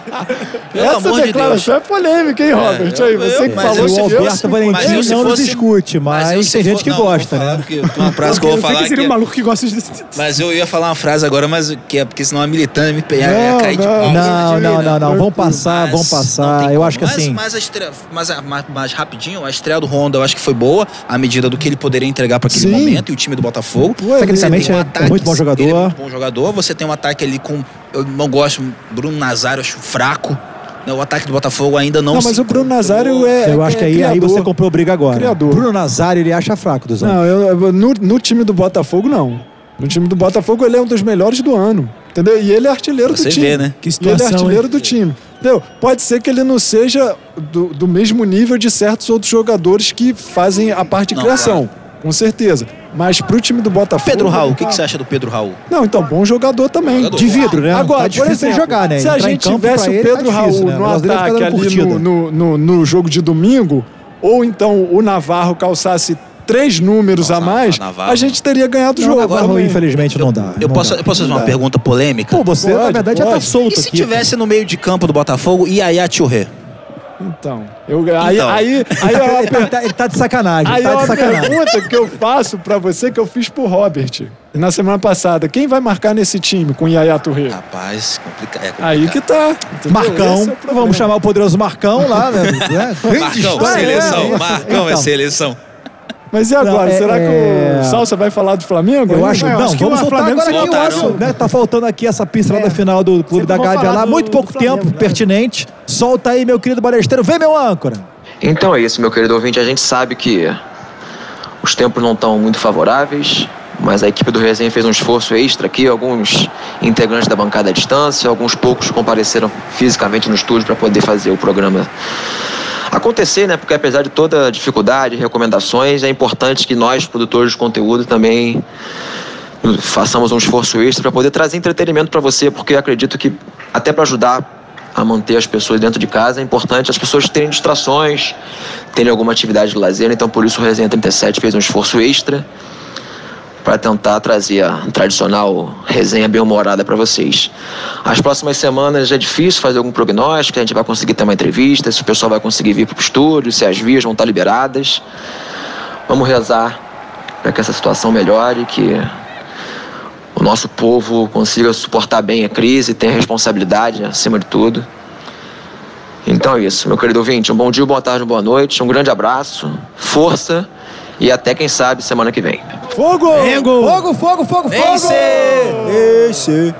Speaker 4: Pelo
Speaker 6: Essa
Speaker 4: amor de Deus.
Speaker 6: é polêmica, hein, Robert?
Speaker 4: eu-
Speaker 6: aí, você
Speaker 4: eu-
Speaker 6: que
Speaker 4: mas
Speaker 6: falou
Speaker 3: o Alberto Valentim
Speaker 4: mas eu
Speaker 3: não
Speaker 4: fosse-
Speaker 3: discute, mas,
Speaker 4: se
Speaker 3: tem gente
Speaker 4: for-
Speaker 3: que
Speaker 4: não,
Speaker 3: gosta, né?
Speaker 4: porque uma frase que eu vou falar
Speaker 5: que seria um maluco que gosta de...
Speaker 4: Mas eu ia falar uma frase agora, mas que é porque senão a militante me ia
Speaker 6: Não,
Speaker 4: cair de
Speaker 6: não.
Speaker 4: pau.
Speaker 3: Não, não, não, não. Vamos passar,
Speaker 4: não
Speaker 3: passar. Eu acho que
Speaker 4: Mas-
Speaker 3: assim.
Speaker 4: Mas, a estreia, mas, a- mas, mas rapidinho, a estreia do Honda eu acho que foi boa, à medida do que ele poderia entregar para aquele
Speaker 6: Sim.
Speaker 4: momento e o time do Botafogo.
Speaker 3: Tecnicamente é- muito bom jogador.
Speaker 4: Ele é muito bom jogador. Você tem um ataque ali com. Eu não gosto, Bruno Nazário, acho fraco. O ataque do Botafogo ainda não
Speaker 6: Não,
Speaker 4: se
Speaker 6: mas o Bruno. Nazário é.
Speaker 3: Eu acho que
Speaker 6: é
Speaker 3: aí, aí
Speaker 6: criador.
Speaker 3: você comprou briga agora.
Speaker 6: Criador.
Speaker 3: Bruno Nazário, ele acha fraco dos anjos.
Speaker 6: Não, eu- eu- no, no time do Botafogo, não. No time do Botafogo, ele é um dos melhores do ano. Entendeu? E ele é artilheiro
Speaker 4: Você
Speaker 6: do time.
Speaker 4: vê, né?
Speaker 5: Que
Speaker 6: E ele é
Speaker 5: situação,
Speaker 6: artilheiro
Speaker 5: hein?
Speaker 6: do time. Entendeu? Pode ser que ele não seja do, do mesmo nível de certos outros jogadores que fazem a parte de
Speaker 4: Não,
Speaker 6: criação. Com certeza. Mas pro time do Botafogo.
Speaker 4: Pedro Raul, o que,
Speaker 6: tá-
Speaker 4: que você acha do Pedro Raul?
Speaker 6: Não, então, bom jogador também.
Speaker 4: Jogador.
Speaker 3: De vidro, né?
Speaker 6: Agora,
Speaker 3: tá
Speaker 6: por exemplo,
Speaker 3: jogar, né?
Speaker 6: se a gente tivesse o
Speaker 3: ele tá
Speaker 6: Pedro
Speaker 3: difícil,
Speaker 6: Raul
Speaker 3: né?
Speaker 6: No ataque ali no, no, no, no jogo de domingo, ou então o Navarro calçasse três números
Speaker 4: Nossa,
Speaker 6: a mais,
Speaker 4: Navarro.
Speaker 6: a gente teria ganhado o jogo.
Speaker 3: Navarro,
Speaker 6: também.
Speaker 3: infelizmente, não dá.
Speaker 4: Eu
Speaker 3: não
Speaker 4: posso,
Speaker 3: dá.
Speaker 4: eu posso fazer uma
Speaker 6: dá.
Speaker 4: pergunta polêmica?
Speaker 3: Pô, você, na
Speaker 6: Pode,
Speaker 3: verdade, já tá
Speaker 6: pode.
Speaker 3: solto
Speaker 4: E se
Speaker 3: aqui.
Speaker 4: tivesse no meio de campo do Botafogo, Yaya Churré?
Speaker 6: Então, eu, aí,
Speaker 4: Então.
Speaker 6: aí, aí, é uma
Speaker 3: Ele tá, ele tá de sacanagem,
Speaker 6: Aí
Speaker 3: tá
Speaker 6: é
Speaker 3: de
Speaker 6: uma
Speaker 3: sacanagem.
Speaker 6: pergunta que eu faço pra você que eu fiz pro Robert na semana passada. Quem vai marcar nesse time com Yaya Touré?
Speaker 4: Rapaz, complica, é complicado.
Speaker 6: Aí que tá. entendeu?
Speaker 3: Marcão,
Speaker 6: é
Speaker 3: vamos chamar o poderoso Marcão lá, né? Grande
Speaker 4: Marcão,
Speaker 3: história,
Speaker 4: seleção.
Speaker 3: né?
Speaker 4: Marcão é
Speaker 3: Então,
Speaker 4: seleção.
Speaker 6: Mas e agora?
Speaker 3: Não, é-
Speaker 6: Será que
Speaker 3: é-
Speaker 6: o Salsa vai falar do Flamengo?
Speaker 3: Eu acho,
Speaker 5: eu
Speaker 3: não,
Speaker 5: acho que
Speaker 3: vamos
Speaker 5: o
Speaker 3: soltar
Speaker 5: Flamengo
Speaker 3: agora aqui o
Speaker 4: voltarão.
Speaker 3: osso, né? Tá faltando aqui essa pincelada
Speaker 5: É.
Speaker 3: final do Clube
Speaker 5: Sempre
Speaker 3: da Gávea lá,
Speaker 5: do-
Speaker 3: muito pouco
Speaker 5: Flamengo,
Speaker 3: tempo,
Speaker 5: né?
Speaker 3: pertinente. Solta aí, meu querido balesteiro. Vem, meu âncora.
Speaker 2: Então é isso, meu querido ouvinte. A gente sabe que os tempos não estão muito favoráveis, mas a equipe do Resenha fez um esforço extra aqui. Alguns integrantes da bancada à distância, alguns poucos compareceram fisicamente no estúdio para poder fazer o programa acontecer, né? Porque apesar de toda dificuldade, recomendações, é importante que nós, produtores de conteúdo, também façamos um esforço extra para poder trazer entretenimento para você, porque acredito que até para ajudar a manter as pessoas dentro de casa é importante as pessoas terem distrações, terem alguma atividade de lazer. Então, por isso, o Resenha 37 fez um esforço extra para tentar trazer a tradicional resenha bem-humorada para vocês. As próximas semanas é difícil fazer algum prognóstico, a gente vai conseguir ter uma entrevista, se o pessoal vai conseguir vir para o estúdio, se as vias vão estar liberadas. Vamos rezar para que essa situação melhore, que o nosso povo consiga suportar bem a crise, tenha responsabilidade acima de tudo. Então é isso, meu querido ouvinte. Um bom dia, boa tarde, boa noite. Um grande abraço, força e até quem sabe semana que vem.
Speaker 6: Fogo!
Speaker 3: Fogo, fogo, fogo, fogo!
Speaker 4: Vence!
Speaker 3: Esse!